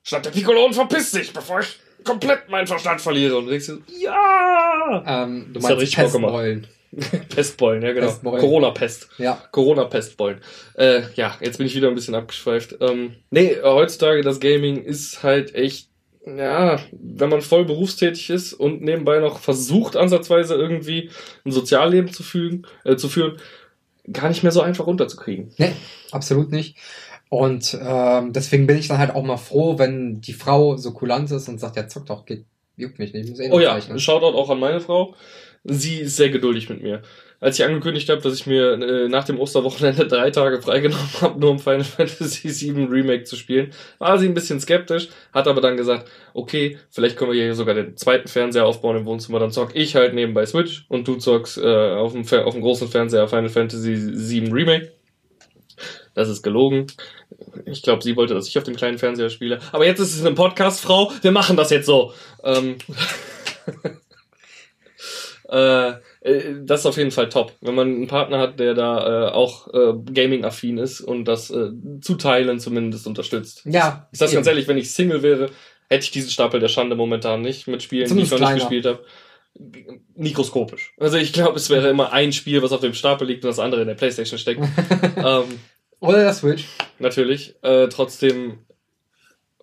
statt der Piccolo und verpiss dich, bevor ich komplett meinen Verstand verliere. Und du denkst dir, ja! Ähm, du Das meinst. Pestbeulen. Pestbeulen, ja genau. Corona-Pest. Ja. Corona-Pestbeulen. Äh, ja, jetzt bin ich wieder ein bisschen abgeschweift. Ähm, nee, heutzutage das Gaming ist halt echt, ja, wenn man voll berufstätig ist und nebenbei noch versucht, ansatzweise irgendwie ein Sozialleben zu, fügen, äh, zu führen, gar nicht mehr so einfach runterzukriegen. Nee, absolut nicht. Und ähm, deswegen bin ich dann halt auch mal froh, wenn die Frau so kulant ist und sagt, ja, zock doch, geht, juckt mich nicht. Ich muss eh Oh ja, zeichnen. Shoutout auch an meine Frau. Sie ist sehr geduldig mit mir. Als ich angekündigt habe, dass ich mir äh, nach dem Osterwochenende drei Tage freigenommen habe, nur um Final Fantasy VII Remake zu spielen, war sie ein bisschen skeptisch, hat aber dann gesagt, okay, vielleicht können wir hier sogar den zweiten Fernseher aufbauen im Wohnzimmer, dann zock ich halt nebenbei Switch und du zockst äh, auf, dem auf dem großen Fernseher Final Fantasy VII Remake. Das ist gelogen. Ich glaube, sie wollte, dass ich auf dem kleinen Fernseher spiele. Aber jetzt ist es eine Podcast-Frau. Wir machen das jetzt so. Ähm, äh, äh, das ist auf jeden Fall top. Wenn man einen Partner hat, der da äh, auch äh, Gaming-affin ist und das äh, zu teilen zumindest unterstützt. Ja. Ich sag's ganz ehrlich, wenn ich Single wäre, hätte ich diesen Stapel der Schande momentan nicht mit Spielen, die ich noch Zumindest nicht kleiner. gespielt habe. Mikroskopisch. Also ich glaube, es wäre immer ein Spiel, was auf dem Stapel liegt und das andere in der Playstation steckt. ähm, Oder der Switch. natürlich. Äh, trotzdem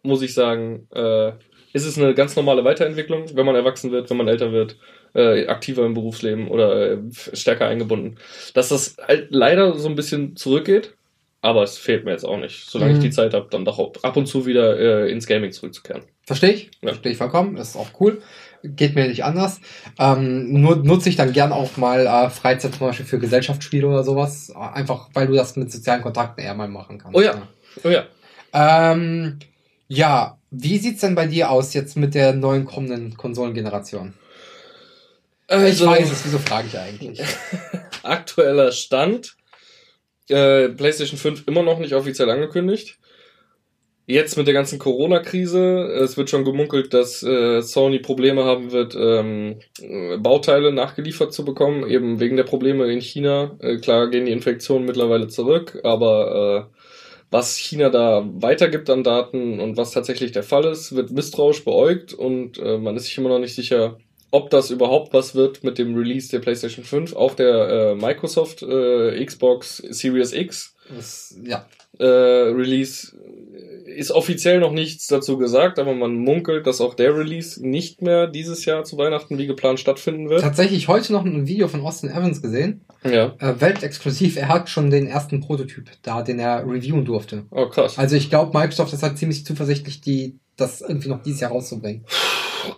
muss ich sagen, äh, ist es eine ganz normale Weiterentwicklung, wenn man erwachsen wird, wenn man älter wird, äh, aktiver im Berufsleben oder äh, stärker eingebunden. Dass das halt leider so ein bisschen zurückgeht, aber es fehlt mir jetzt auch nicht. Solange Mhm. ich die Zeit habe, dann doch ab und zu wieder äh, ins Gaming zurückzukehren. Verstehe ich. Ja. Verstehe ich vollkommen. Das ist auch cool. Geht mir nicht anders. Ähm, nur nutze ich dann gern auch mal äh, Freizeit zum Beispiel für Gesellschaftsspiele oder sowas. Einfach, weil du das mit sozialen Kontakten eher mal machen kannst. Oh ja. Oh ja. Ähm, ja, wie sieht's denn bei dir aus jetzt mit der neuen kommenden Konsolengeneration? Also, ich weiß es, wieso frage ich eigentlich? aktueller Stand. Äh, PlayStation 5 immer noch nicht offiziell angekündigt. Jetzt mit der ganzen Corona-Krise, es wird schon gemunkelt, dass äh, Sony Probleme haben wird, ähm, äh, Bauteile nachgeliefert zu bekommen, eben wegen der Probleme in China. Äh, klar gehen die Infektionen mittlerweile zurück, aber äh, was China da weitergibt an Daten und was tatsächlich der Fall ist, wird misstrauisch beäugt und äh, man ist sich immer noch nicht sicher, ob das überhaupt was wird mit dem Release der PlayStation 5. Auch der äh, Microsoft äh, Xbox Series X Das, ja. äh, Release ist offiziell noch nichts dazu gesagt, aber man munkelt, dass auch der Release nicht mehr dieses Jahr zu Weihnachten wie geplant stattfinden wird. Tatsächlich heute noch ein Video von Austin Evans gesehen. Ja. Äh, weltexklusiv. Er hat schon den ersten Prototyp da, den er reviewen durfte. Oh, krass. Also ich glaube, Microsoft ist halt ziemlich zuversichtlich, die das irgendwie noch dieses Jahr rauszubringen.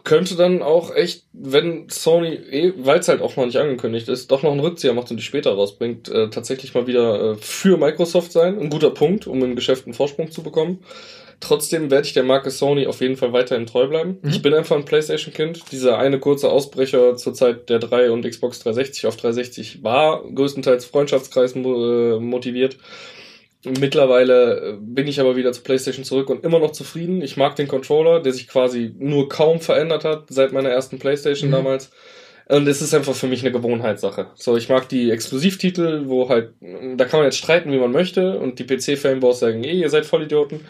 Könnte dann auch echt, wenn Sony, eh, weil es halt auch noch nicht angekündigt ist, doch noch einen Rückzieher macht und die später rausbringt, äh, tatsächlich mal wieder äh, für Microsoft sein. Ein guter Punkt, um im Geschäft einen Vorsprung zu bekommen. Trotzdem werde ich der Marke Sony auf jeden Fall weiterhin treu bleiben. Mhm. Ich bin einfach ein PlayStation-Kind. Dieser eine kurze Ausbrecher zur Zeit der 3 und Xbox 360 auf 360 war größtenteils Freundschaftskreis äh, motiviert. Mittlerweile äh, bin ich aber wieder zu PlayStation zurück und immer noch zufrieden. Ich mag den Controller, der sich quasi nur kaum verändert hat seit meiner ersten PlayStation Mhm. damals. Und es ist einfach für mich eine Gewohnheitssache. So, ich mag die Exklusivtitel, wo halt, da kann man jetzt streiten, wie man möchte, und die PC-Fanboys sagen, eh, ihr seid Vollidioten.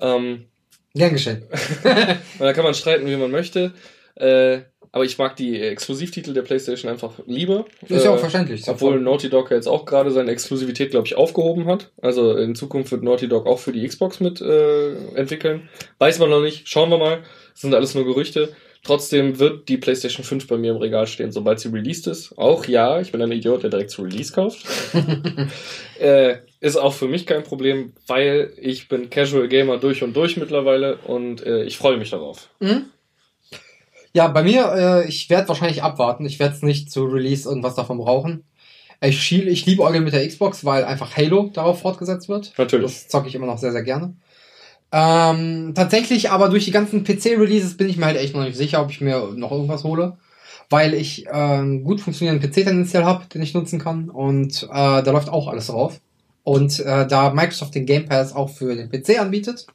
Ähm, Gern geschehen. und da kann man streiten, wie man möchte. Äh, aber ich mag die Exklusivtitel der PlayStation einfach lieber. Ist ja auch Äh, verständlich. Ja obwohl Naughty Dog ja jetzt auch gerade seine Exklusivität, glaube ich, aufgehoben hat. Also in Zukunft wird Naughty Dog auch für die Xbox mit äh, entwickeln. Weiß man noch nicht. Schauen wir mal. Das sind alles nur Gerüchte. Trotzdem wird die PlayStation 5 bei mir im Regal stehen, sobald sie released ist. Auch ja, ich bin ein Idiot, der direkt zu Release kauft. äh, ist auch für mich kein Problem, weil ich bin Casual Gamer durch und durch mittlerweile und äh, ich freue mich darauf. Mhm. Ja, bei mir, äh, ich werde wahrscheinlich abwarten. Ich werde es nicht zu Release irgendwas davon brauchen. Ich schiel, ich liebe Orgel mit der Xbox, weil einfach Halo darauf fortgesetzt wird. Natürlich. Das zocke ich immer noch sehr, sehr gerne. Ähm, tatsächlich, aber durch die ganzen PC-Releases bin ich mir halt echt noch nicht sicher, ob ich mir noch irgendwas hole. Weil ich äh, einen gut funktionierenden PC tendenziell habe, den ich nutzen kann. Und äh, da läuft auch alles drauf. Und äh, da Microsoft den Game Pass auch für den PC anbietet,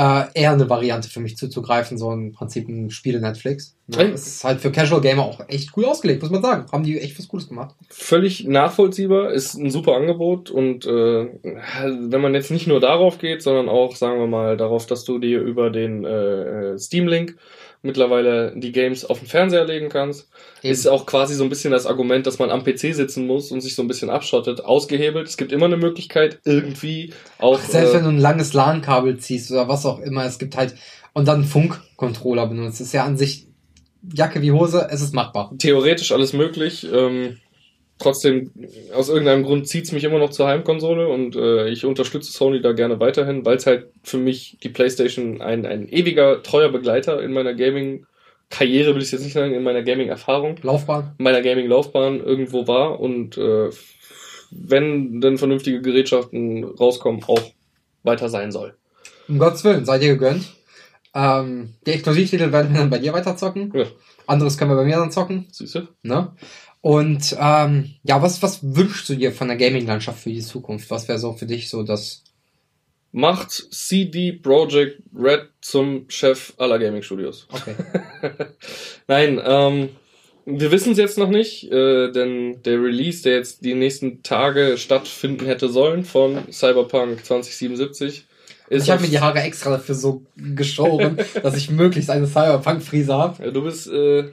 äh, eher eine Variante für mich zuzugreifen, so im Prinzip ein Spiele-Netflix. Ja, das ist halt für Casual Gamer auch echt cool ausgelegt, muss man sagen. Haben die echt was Cooles gemacht. Völlig nachvollziehbar, ist ein super Angebot und äh, wenn man jetzt nicht nur darauf geht, sondern auch, sagen wir mal, darauf, dass du dir über den äh, Steam Link mittlerweile die Games auf den Fernseher legen kannst, Eben. ist auch quasi so ein bisschen das Argument, dass man am PC sitzen muss und sich so ein bisschen abschottet, ausgehebelt. Es gibt immer eine Möglichkeit, irgendwie auch. Ach, selbst äh, wenn du ein langes LAN-Kabel ziehst oder was auch immer, es gibt halt und dann einen Funk-Controller benutzt. Das ist ja an sich Jacke wie Hose, es ist machbar. Theoretisch alles möglich. Ähm, trotzdem, aus irgendeinem Grund zieht's mich immer noch zur Heimkonsole und äh, ich unterstütze Sony da gerne weiterhin, weil es halt für mich die PlayStation ein, ein ewiger, treuer Begleiter in meiner Gaming- Karriere will ich jetzt nicht sagen, in meiner Gaming-Erfahrung. Laufbahn. In meiner Gaming-Laufbahn irgendwo war und äh, wenn denn vernünftige Gerätschaften rauskommen, auch weiter sein soll. Um Gottes Willen, seid ihr gegönnt. Ähm, die Exklusivtitel werden wir dann bei dir weiterzocken. Ja. Anderes können wir bei mir dann zocken. Siehst du? Ne? Und ähm, ja, was, was wünschst du dir von der Gaming-Landschaft für die Zukunft? Was wäre so für dich so das? Macht CD Projekt Red zum Chef aller Gaming Studios. Okay. Nein, ähm, wir wissen es jetzt noch nicht, äh, denn der Release, der jetzt die nächsten Tage stattfinden hätte sollen von Cyberpunk 2077, ist ich habe mir die Haare extra dafür so geschoren, dass ich möglichst eine Cyberpunk-Frise habe. Ja, du bist äh,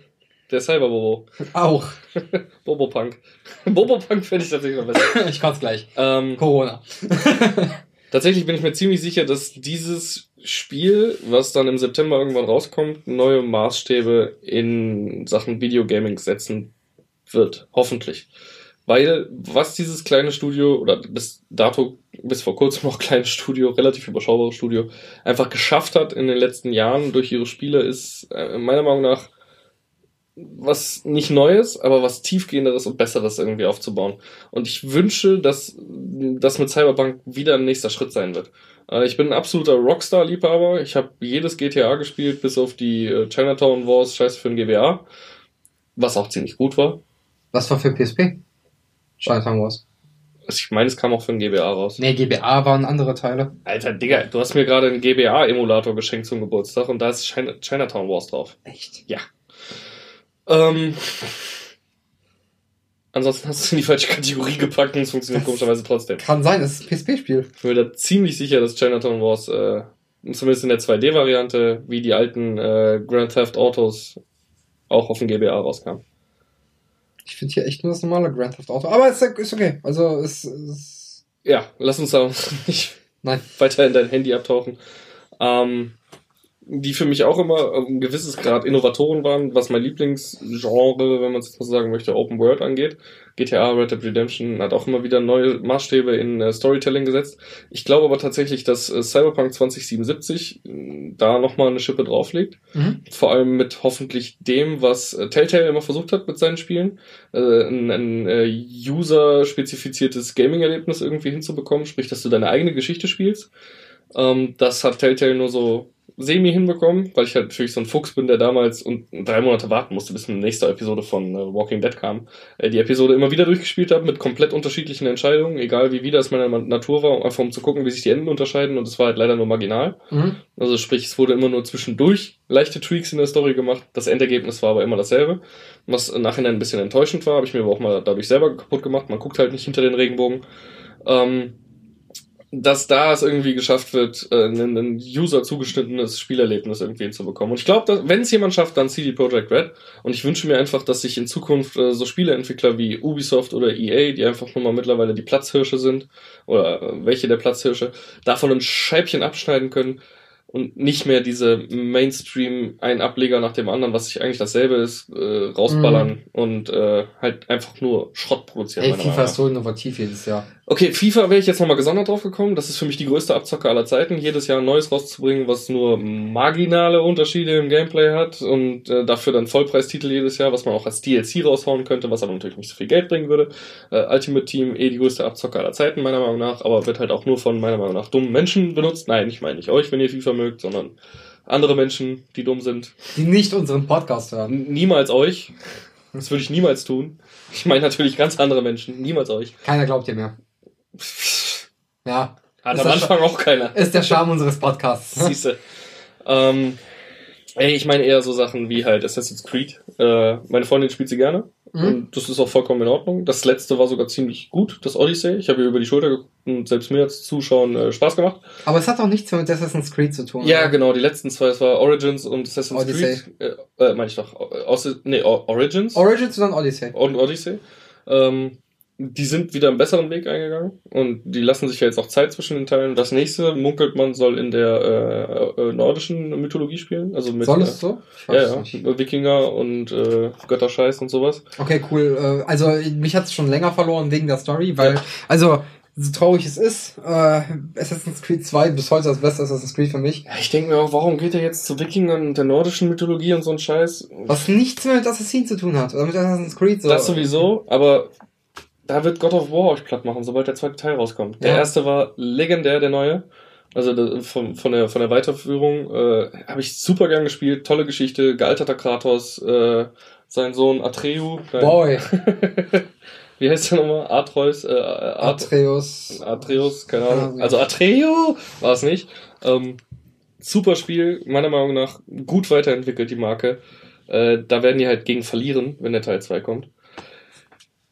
der Cyberbobo. Auch. Bobo-Punk. Bobo-Punk finde ich tatsächlich noch besser. ich kann's gleich. Ähm, Corona. tatsächlich bin ich mir ziemlich sicher, dass dieses Spiel, was dann im September irgendwann rauskommt, neue Maßstäbe in Sachen Videogaming setzen wird. Hoffentlich. Weil was dieses kleine Studio oder bis dato, bis vor kurzem noch kleines Studio, relativ überschaubares Studio, einfach geschafft hat in den letzten Jahren durch ihre Spiele, ist äh, meiner Meinung nach was nicht Neues, aber was tiefgehenderes und Besseres irgendwie aufzubauen. Und ich wünsche, dass das mit Cyberpunk wieder ein nächster Schritt sein wird. Äh, ich bin ein absoluter Rockstar-Liebhaber. Ich habe jedes GTA gespielt, bis auf die äh, Chinatown Wars, scheiße für ein GBA. Was auch ziemlich gut war. Was war für PSP? Chinatown Wars. Ich meine, es kam auch für ein GBA raus. Nee, GBA waren andere Teile. Alter, Digga, du hast mir gerade einen GBA-Emulator geschenkt zum Geburtstag und da ist China Chinatown Wars drauf. Echt? Ja. Ähm, ansonsten hast du es in die falsche Kategorie gepackt und es funktioniert das komischerweise trotzdem. Kann sein, es ist PSP-Spiel. Ich bin mir da ziemlich sicher, dass Chinatown Wars, äh, zumindest in der 2D-Variante, wie die alten äh, Grand Theft Autos, auch auf dem GBA rauskam. Ich finde hier echt nur das normale Grand Theft Auto. Aber es ist okay. Also es ist. Ja, lass uns da nicht Nein. weiter in dein Handy abtauchen. Ähm, die für mich auch immer ein gewisses Grad Innovatoren waren, was mein Lieblingsgenre, wenn man es jetzt mal sagen möchte, Open World angeht. GTA, Red Dead Redemption hat auch immer wieder neue Maßstäbe in äh, Storytelling gesetzt. Ich glaube aber tatsächlich, dass äh, Cyberpunk 2077 äh, da nochmal eine Schippe drauflegt. Mhm. Vor allem mit hoffentlich dem, was äh, Telltale immer versucht hat mit seinen Spielen, äh, ein, ein äh, user-spezifiziertes Gaming-Erlebnis irgendwie hinzubekommen, sprich, dass du deine eigene Geschichte spielst. Ähm, das hat Telltale nur so semi hinbekommen, weil ich halt natürlich so ein Fuchs bin, der damals und drei Monate warten musste, bis eine nächste Episode von äh, Walking Dead kam. Äh, die Episode immer wieder durchgespielt habe mit komplett unterschiedlichen Entscheidungen, egal wie wieder es meiner Natur war, einfach um zu gucken, wie sich die Enden unterscheiden und es war halt leider nur marginal. Mhm. Also sprich, es wurde immer nur zwischendurch leichte Tweaks in der Story gemacht. Das Endergebnis war aber immer dasselbe. Was im Nachhinein ein bisschen enttäuschend war, habe ich mir aber auch mal dadurch selber kaputt gemacht. Man guckt halt nicht hinter den Regenbogen. Ähm, dass da es irgendwie geschafft wird, äh, ein, ein User zugeschnittenes Spielerlebnis irgendwie hinzubekommen. Und ich glaube, wenn es jemand schafft, dann CD Projekt Red. Und ich wünsche mir einfach, dass sich in Zukunft äh, so Spieleentwickler wie Ubisoft oder EA, die einfach nur mal mittlerweile die Platzhirsche sind, oder äh, welche der Platzhirsche, davon ein Scheibchen abschneiden können und nicht mehr diese Mainstream ein Ableger nach dem anderen, was sich eigentlich dasselbe ist, äh, rausballern mm. und äh, halt einfach nur Schrott produzieren. Ey, FIFA ist so innovativ jedes Jahr. Okay, FIFA wäre ich jetzt nochmal gesondert drauf gekommen. Das ist für mich die größte Abzocke aller Zeiten, jedes Jahr ein neues rauszubringen, was nur marginale Unterschiede im Gameplay hat und äh, dafür dann Vollpreistitel jedes Jahr, was man auch als DLC raushauen könnte, was aber natürlich nicht so viel Geld bringen würde. Äh, Ultimate Team eh die größte Abzocke aller Zeiten, meiner Meinung nach, aber wird halt auch nur von meiner Meinung nach dummen Menschen benutzt. Nein, ich meine nicht euch, wenn ihr FIFA mögt, sondern andere Menschen, die dumm sind. Die nicht unseren Podcast hören. Niemals euch. Das würde ich niemals tun. Ich meine natürlich ganz andere Menschen. Niemals euch. Keiner glaubt dir mehr. Ja. Hat am Anfang auch keiner. Ist der Charme unseres Podcasts. Siehste. Ähm, Ey, ich meine eher so Sachen wie halt Assassin's Creed. Äh, meine Freundin spielt sie gerne. Mhm. Und das ist auch vollkommen in Ordnung. Das letzte war sogar ziemlich gut, das Odyssey. Ich habe ihr über die Schulter geguckt und selbst mir als Zuschauen äh, Spaß gemacht. Aber es hat auch nichts mehr mit Assassin's Creed zu tun. Ja, oder? genau, die letzten zwei, es war Origins und Assassin's Odyssey. Creed. Äh, äh, meine ich doch. Aus, nee, Origins Origins und dann Odyssey. und Odyssey. Ähm, die sind wieder einen besseren Weg eingegangen und die lassen sich ja jetzt auch Zeit zwischen den Teilen. Das nächste, munkelt man, soll in der äh, äh, nordischen Mythologie spielen. Also mit Soll äh, es so? Ich ja, ja. Wikinger und äh, Götterscheiß und sowas. Okay, cool. Äh, Also mich hat es schon länger verloren wegen der Story, weil, also, so traurig es ist, äh, Assassin's Creed 2 bis heute das beste Assassin's Creed für mich. Ja, Ich denke mir auch, warum geht er jetzt zu Wikingern und der nordischen Mythologie und so ein Scheiß? Was nichts mehr mit Assassin zu tun hat. Oder mit Assassin's Creed. So. Das sowieso, aber da wird God of War euch platt machen, sobald der zweite Teil rauskommt. Der Ja. erste war legendär, der neue. Also von, von, der, von der Weiterführung äh, habe ich super gern gespielt. Tolle Geschichte, gealterter Kratos, äh, sein Sohn Atreu. Boy, Wie heißt der nochmal? Atreus? Äh, At Atreus. Atreus, keine Ahnung. Also Atreo war es nicht. Ähm, super Spiel, meiner Meinung nach gut weiterentwickelt, die Marke. Äh, da werden die halt gegen verlieren, wenn der Teil 2 kommt.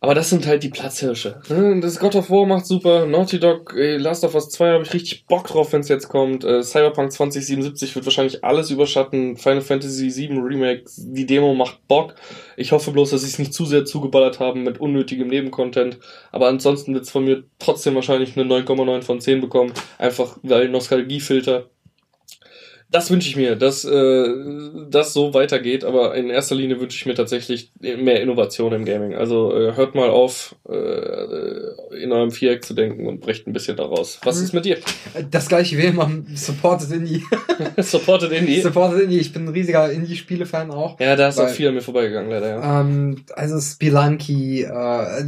Aber das sind halt die Platzhirsche. Ne? Das God of War macht super. Naughty Dog, ey, Last of Us 2 habe ich richtig Bock drauf, wenn es jetzt kommt. Äh, Cyberpunk 2077 wird wahrscheinlich alles überschatten. Final Fantasy 7 Remake, die Demo macht Bock. Ich hoffe bloß, dass sie es nicht zu sehr zugeballert haben mit unnötigem Nebencontent. Aber ansonsten wird es von mir trotzdem wahrscheinlich eine 9,9 von 10 bekommen. Einfach weil Nostalgiefilter. Das wünsche ich mir, dass äh, das so weitergeht, aber in erster Linie wünsche ich mir tatsächlich mehr Innovation im Gaming. Also äh, hört mal auf, äh, in eurem Viereck zu denken und brecht ein bisschen daraus. Was Mhm. ist mit dir? Das gleiche wie immer. Supported Indie. Supported Indie? Supported Indie. Ich bin ein riesiger Indie-Spiele-Fan auch. Ja, da ist auch Weil- viel an mir vorbeigegangen, leider, ja. Ähm, also Spelunky, äh,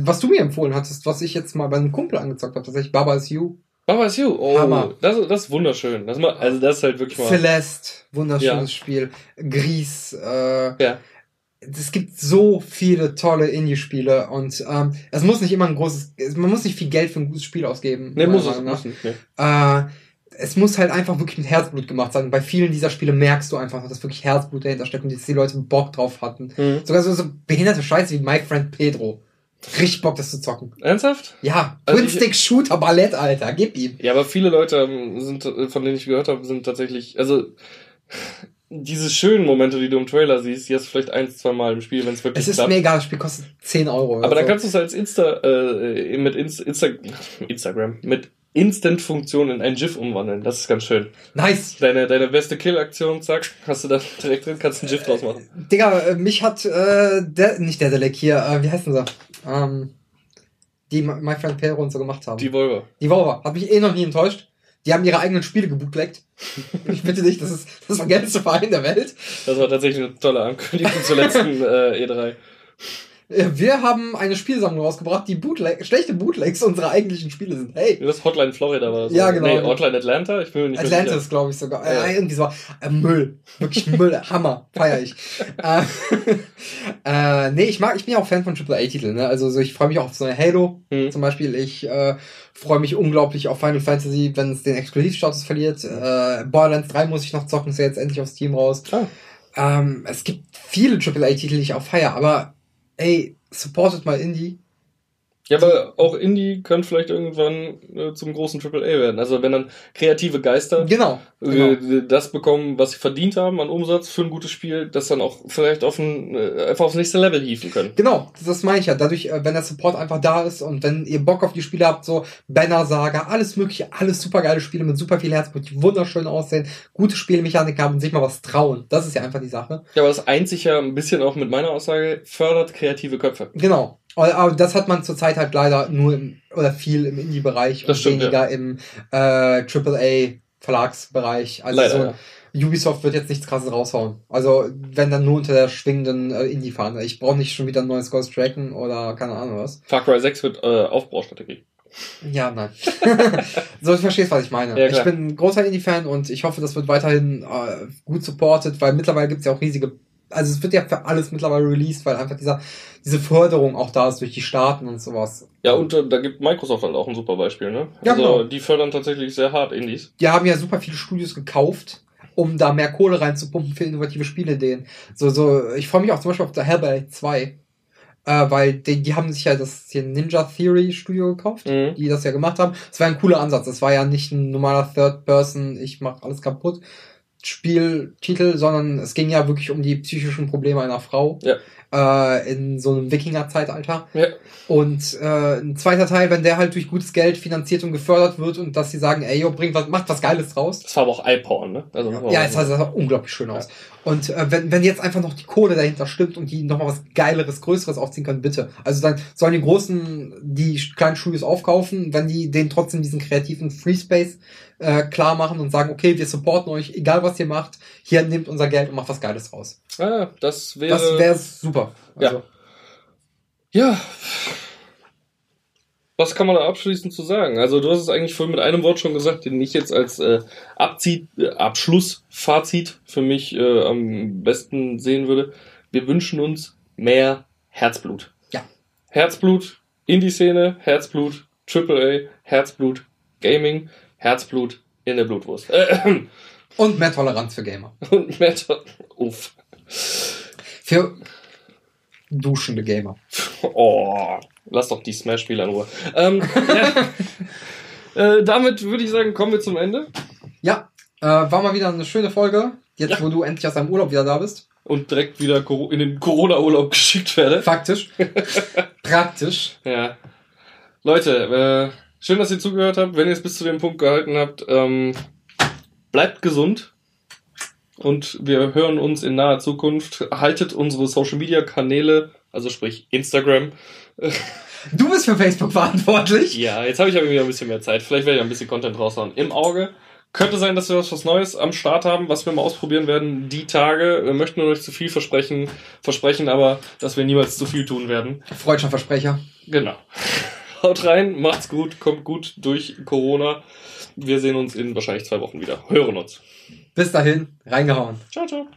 was du mir empfohlen hattest, was ich jetzt mal bei einem Kumpel angezockt habe, tatsächlich Baba is You, Baba is You, oh, Hammer. Das, das ist wunderschön. Das mal, also das ist halt wirklich mal. Celeste, wunderschönes Ja. Spiel, Gries, äh, Ja. es gibt so viele tolle Indie-Spiele und ähm, es muss nicht immer ein großes, es- man muss nicht viel Geld für ein gutes Spiel ausgeben. Nee, muss es, nicht. Nee. Äh, es muss halt einfach wirklich mit Herzblut gemacht sein. Bei vielen dieser Spiele merkst du einfach, dass wirklich Herzblut dahinter steckt und dass die Leute Bock drauf hatten. Mhm. Sogar so, so behinderte Scheiße wie My Friend Pedro. Richtig Bock, das zu zocken. Ernsthaft? Ja, Also Twin-Stick-Shooter Ballett, Alter, gib ihm. Ja, aber viele Leute ähm, sind, äh, von denen ich gehört habe, sind tatsächlich, also diese schönen Momente, die du im Trailer siehst, die hast du vielleicht ein, zwei Mal im Spiel, wenn es wirklich Es ist klappt. mir egal, das Spiel kostet 10 Euro. aber dann kannst du es als Insta, äh, mit Insta, Insta, Instagram, mit Instant-Funktion in ein GIF umwandeln. Das ist ganz schön. Nice. Deine, deine beste Kill-Aktion, zack, hast du da direkt drin, kannst ein GIF draus machen. Digga, äh, mich hat, äh, der, nicht der Delek hier, äh, wie heißen sie? Ähm, die My Friend Pedro und so gemacht haben. Die Volvo. Die Volvo. Hat mich eh noch nie enttäuscht. Die haben ihre eigenen Spiele gebootleggt. ich bitte dich, das ist das vergelteste Verein der Welt. Das war tatsächlich eine tolle Ankündigung zur letzten äh, E3. Äh, Wir haben eine Spielsammlung rausgebracht, die Bootleg schlechte Bootlegs unserer eigentlichen Spiele sind. Hey, Das Hotline Florida war das. Ja, genau. Nee, Hotline Atlanta? Ich bin mir nicht Atlantis, sicher. glaube ich sogar. Ja. Äh, irgendwie so. Äh, Müll. Wirklich Müll. Hammer. Feier ich. äh, äh, nee, ich mag, ich bin ja auch Fan von AAA-Titeln. Ne? Also so, ich freue mich auch auf so eine Halo Hm. zum Beispiel. Ich äh, freue mich unglaublich auf Final Fantasy, wenn es den Exklusivstatus verliert. Äh, Borderlands 3 muss ich noch zocken, ist ja jetzt endlich aufs Team raus. Ah. Ähm, es gibt viele AAA-Titel, die ich auch feier, aber ey, supportet mal Indie. Ja, aber auch Indie kann vielleicht irgendwann äh, zum großen AAA werden. Also wenn dann kreative Geister Genau. genau. äh, das bekommen, was sie verdient haben an Umsatz für ein gutes Spiel, das dann auch vielleicht auf ein, äh, einfach aufs nächste Level hieven können. Genau, das- das meine ich ja. Dadurch, äh, wenn der Support einfach da ist und wenn ihr Bock auf die Spiele habt, so Banner Saga, alles mögliche, alles super geile Spiele mit super viel Herzblut, die wunderschön aussehen, gute Spielmechanik haben und sich mal was trauen. Das ist ja einfach die Sache. Ja, aber das eint sich ja ein bisschen auch mit meiner Aussage, fördert kreative Köpfe. Genau. Aber das hat man zurzeit halt leider nur im, oder viel im Indie-Bereich und stimmt, weniger im äh, AAA-Verlagsbereich. Also Leider, so ja. Ubisoft wird jetzt nichts krasses raushauen. Also wenn dann nur unter der schwingenden äh, Indie-Fahne. Ich brauche nicht schon wieder ein neues Ghost Recon oder keine Ahnung was. Far Cry 6 wird äh, Aufbaustrategie. Ja, nein. so, du verstehst, was ich meine. Ja, ich bin ein großer Indie-Fan und ich hoffe, das wird weiterhin äh, gut supported, weil mittlerweile gibt's ja auch riesige, also es wird ja für alles mittlerweile released, weil einfach dieser, diese Förderung auch da ist durch die Staaten und sowas. Ja, und äh, da gibt Microsoft halt auch ein super Beispiel, ne? Ja, also genau. die fördern tatsächlich sehr hart Indies. Die haben ja super viele Studios gekauft um da mehr Kohle reinzupumpen für innovative Spielideen. So, so, ich freue mich auch zum Beispiel auf der Hellblade 2. Äh, weil die, die haben sich ja das hier Ninja Theory Studio gekauft, Mhm. die das ja gemacht haben. Es war ein cooler Ansatz. Es war ja nicht ein normaler Third Person, ich mach alles kaputt Spieltitel, sondern es ging ja wirklich um die psychischen Probleme einer Frau Ja. äh, in so einem Wikinger-Zeitalter. Ja. Und äh, ein zweiter Teil, wenn der halt durch gutes Geld finanziert und gefördert wird und dass sie sagen, ey, yo, bringt was, macht was Geiles draus. Das war aber auch Eye-Porn, ne? Also, Ja, es sah, sah unglaublich schön aus. Und äh, wenn, wenn jetzt einfach noch die Kohle dahinter stimmt und die nochmal was Geileres, Größeres aufziehen können, bitte. Also dann sollen die Großen die kleinen Studios aufkaufen, wenn die denen trotzdem diesen kreativen Free Space äh, klar machen und sagen, okay, wir supporten euch, egal was ihr macht, hier nehmt unser Geld und macht was Geiles raus. Ah, das wäre. Das wäre super. Also, Ja. Was kann man da abschließend zu sagen? Also du hast es eigentlich vorhin mit einem Wort schon gesagt, den ich jetzt als äh, Abzieh, äh, Abschlussfazit für mich äh, am besten sehen würde. Wir wünschen uns mehr Herzblut. Ja. Herzblut Indie-Szene, Herzblut AAA, Herzblut Gaming, Herzblut in der Blutwurst. Äh, Und mehr Toleranz für Gamer. und Meta. Uff. Für duschende Gamer. Oh, lass doch die Smash-Spiele in Ruhe. Ähm, ja. äh, damit würde ich sagen, kommen wir zum Ende. Ja, äh, war mal wieder eine schöne Folge. Jetzt, Ja. wo du endlich aus deinem Urlaub wieder da bist. Und direkt wieder in den Corona-Urlaub geschickt werde. Faktisch. Praktisch. Ja. Leute, äh, schön, dass ihr zugehört habt. Wenn ihr es bis zu dem Punkt gehalten habt, ähm, bleibt gesund. Und wir hören uns in naher Zukunft. Haltet unsere Social-Media-Kanäle, also sprich Instagram. Du bist für Facebook verantwortlich. Ja, jetzt habe ich aber wieder ein bisschen mehr Zeit. Vielleicht werde ich ein bisschen Content raushauen. Im Auge. Könnte sein, dass wir was, was Neues am Start haben, was wir mal ausprobieren werden. Die Tage. Wir möchten nur nicht zu viel versprechen, versprechen aber, dass wir niemals zu viel tun werden. Freudscher Versprecher. Genau. Haut rein, macht's gut, kommt gut durch Corona. Wir sehen uns in wahrscheinlich zwei Wochen wieder. Hören uns. Bis dahin, reingehauen. Ciao, ciao.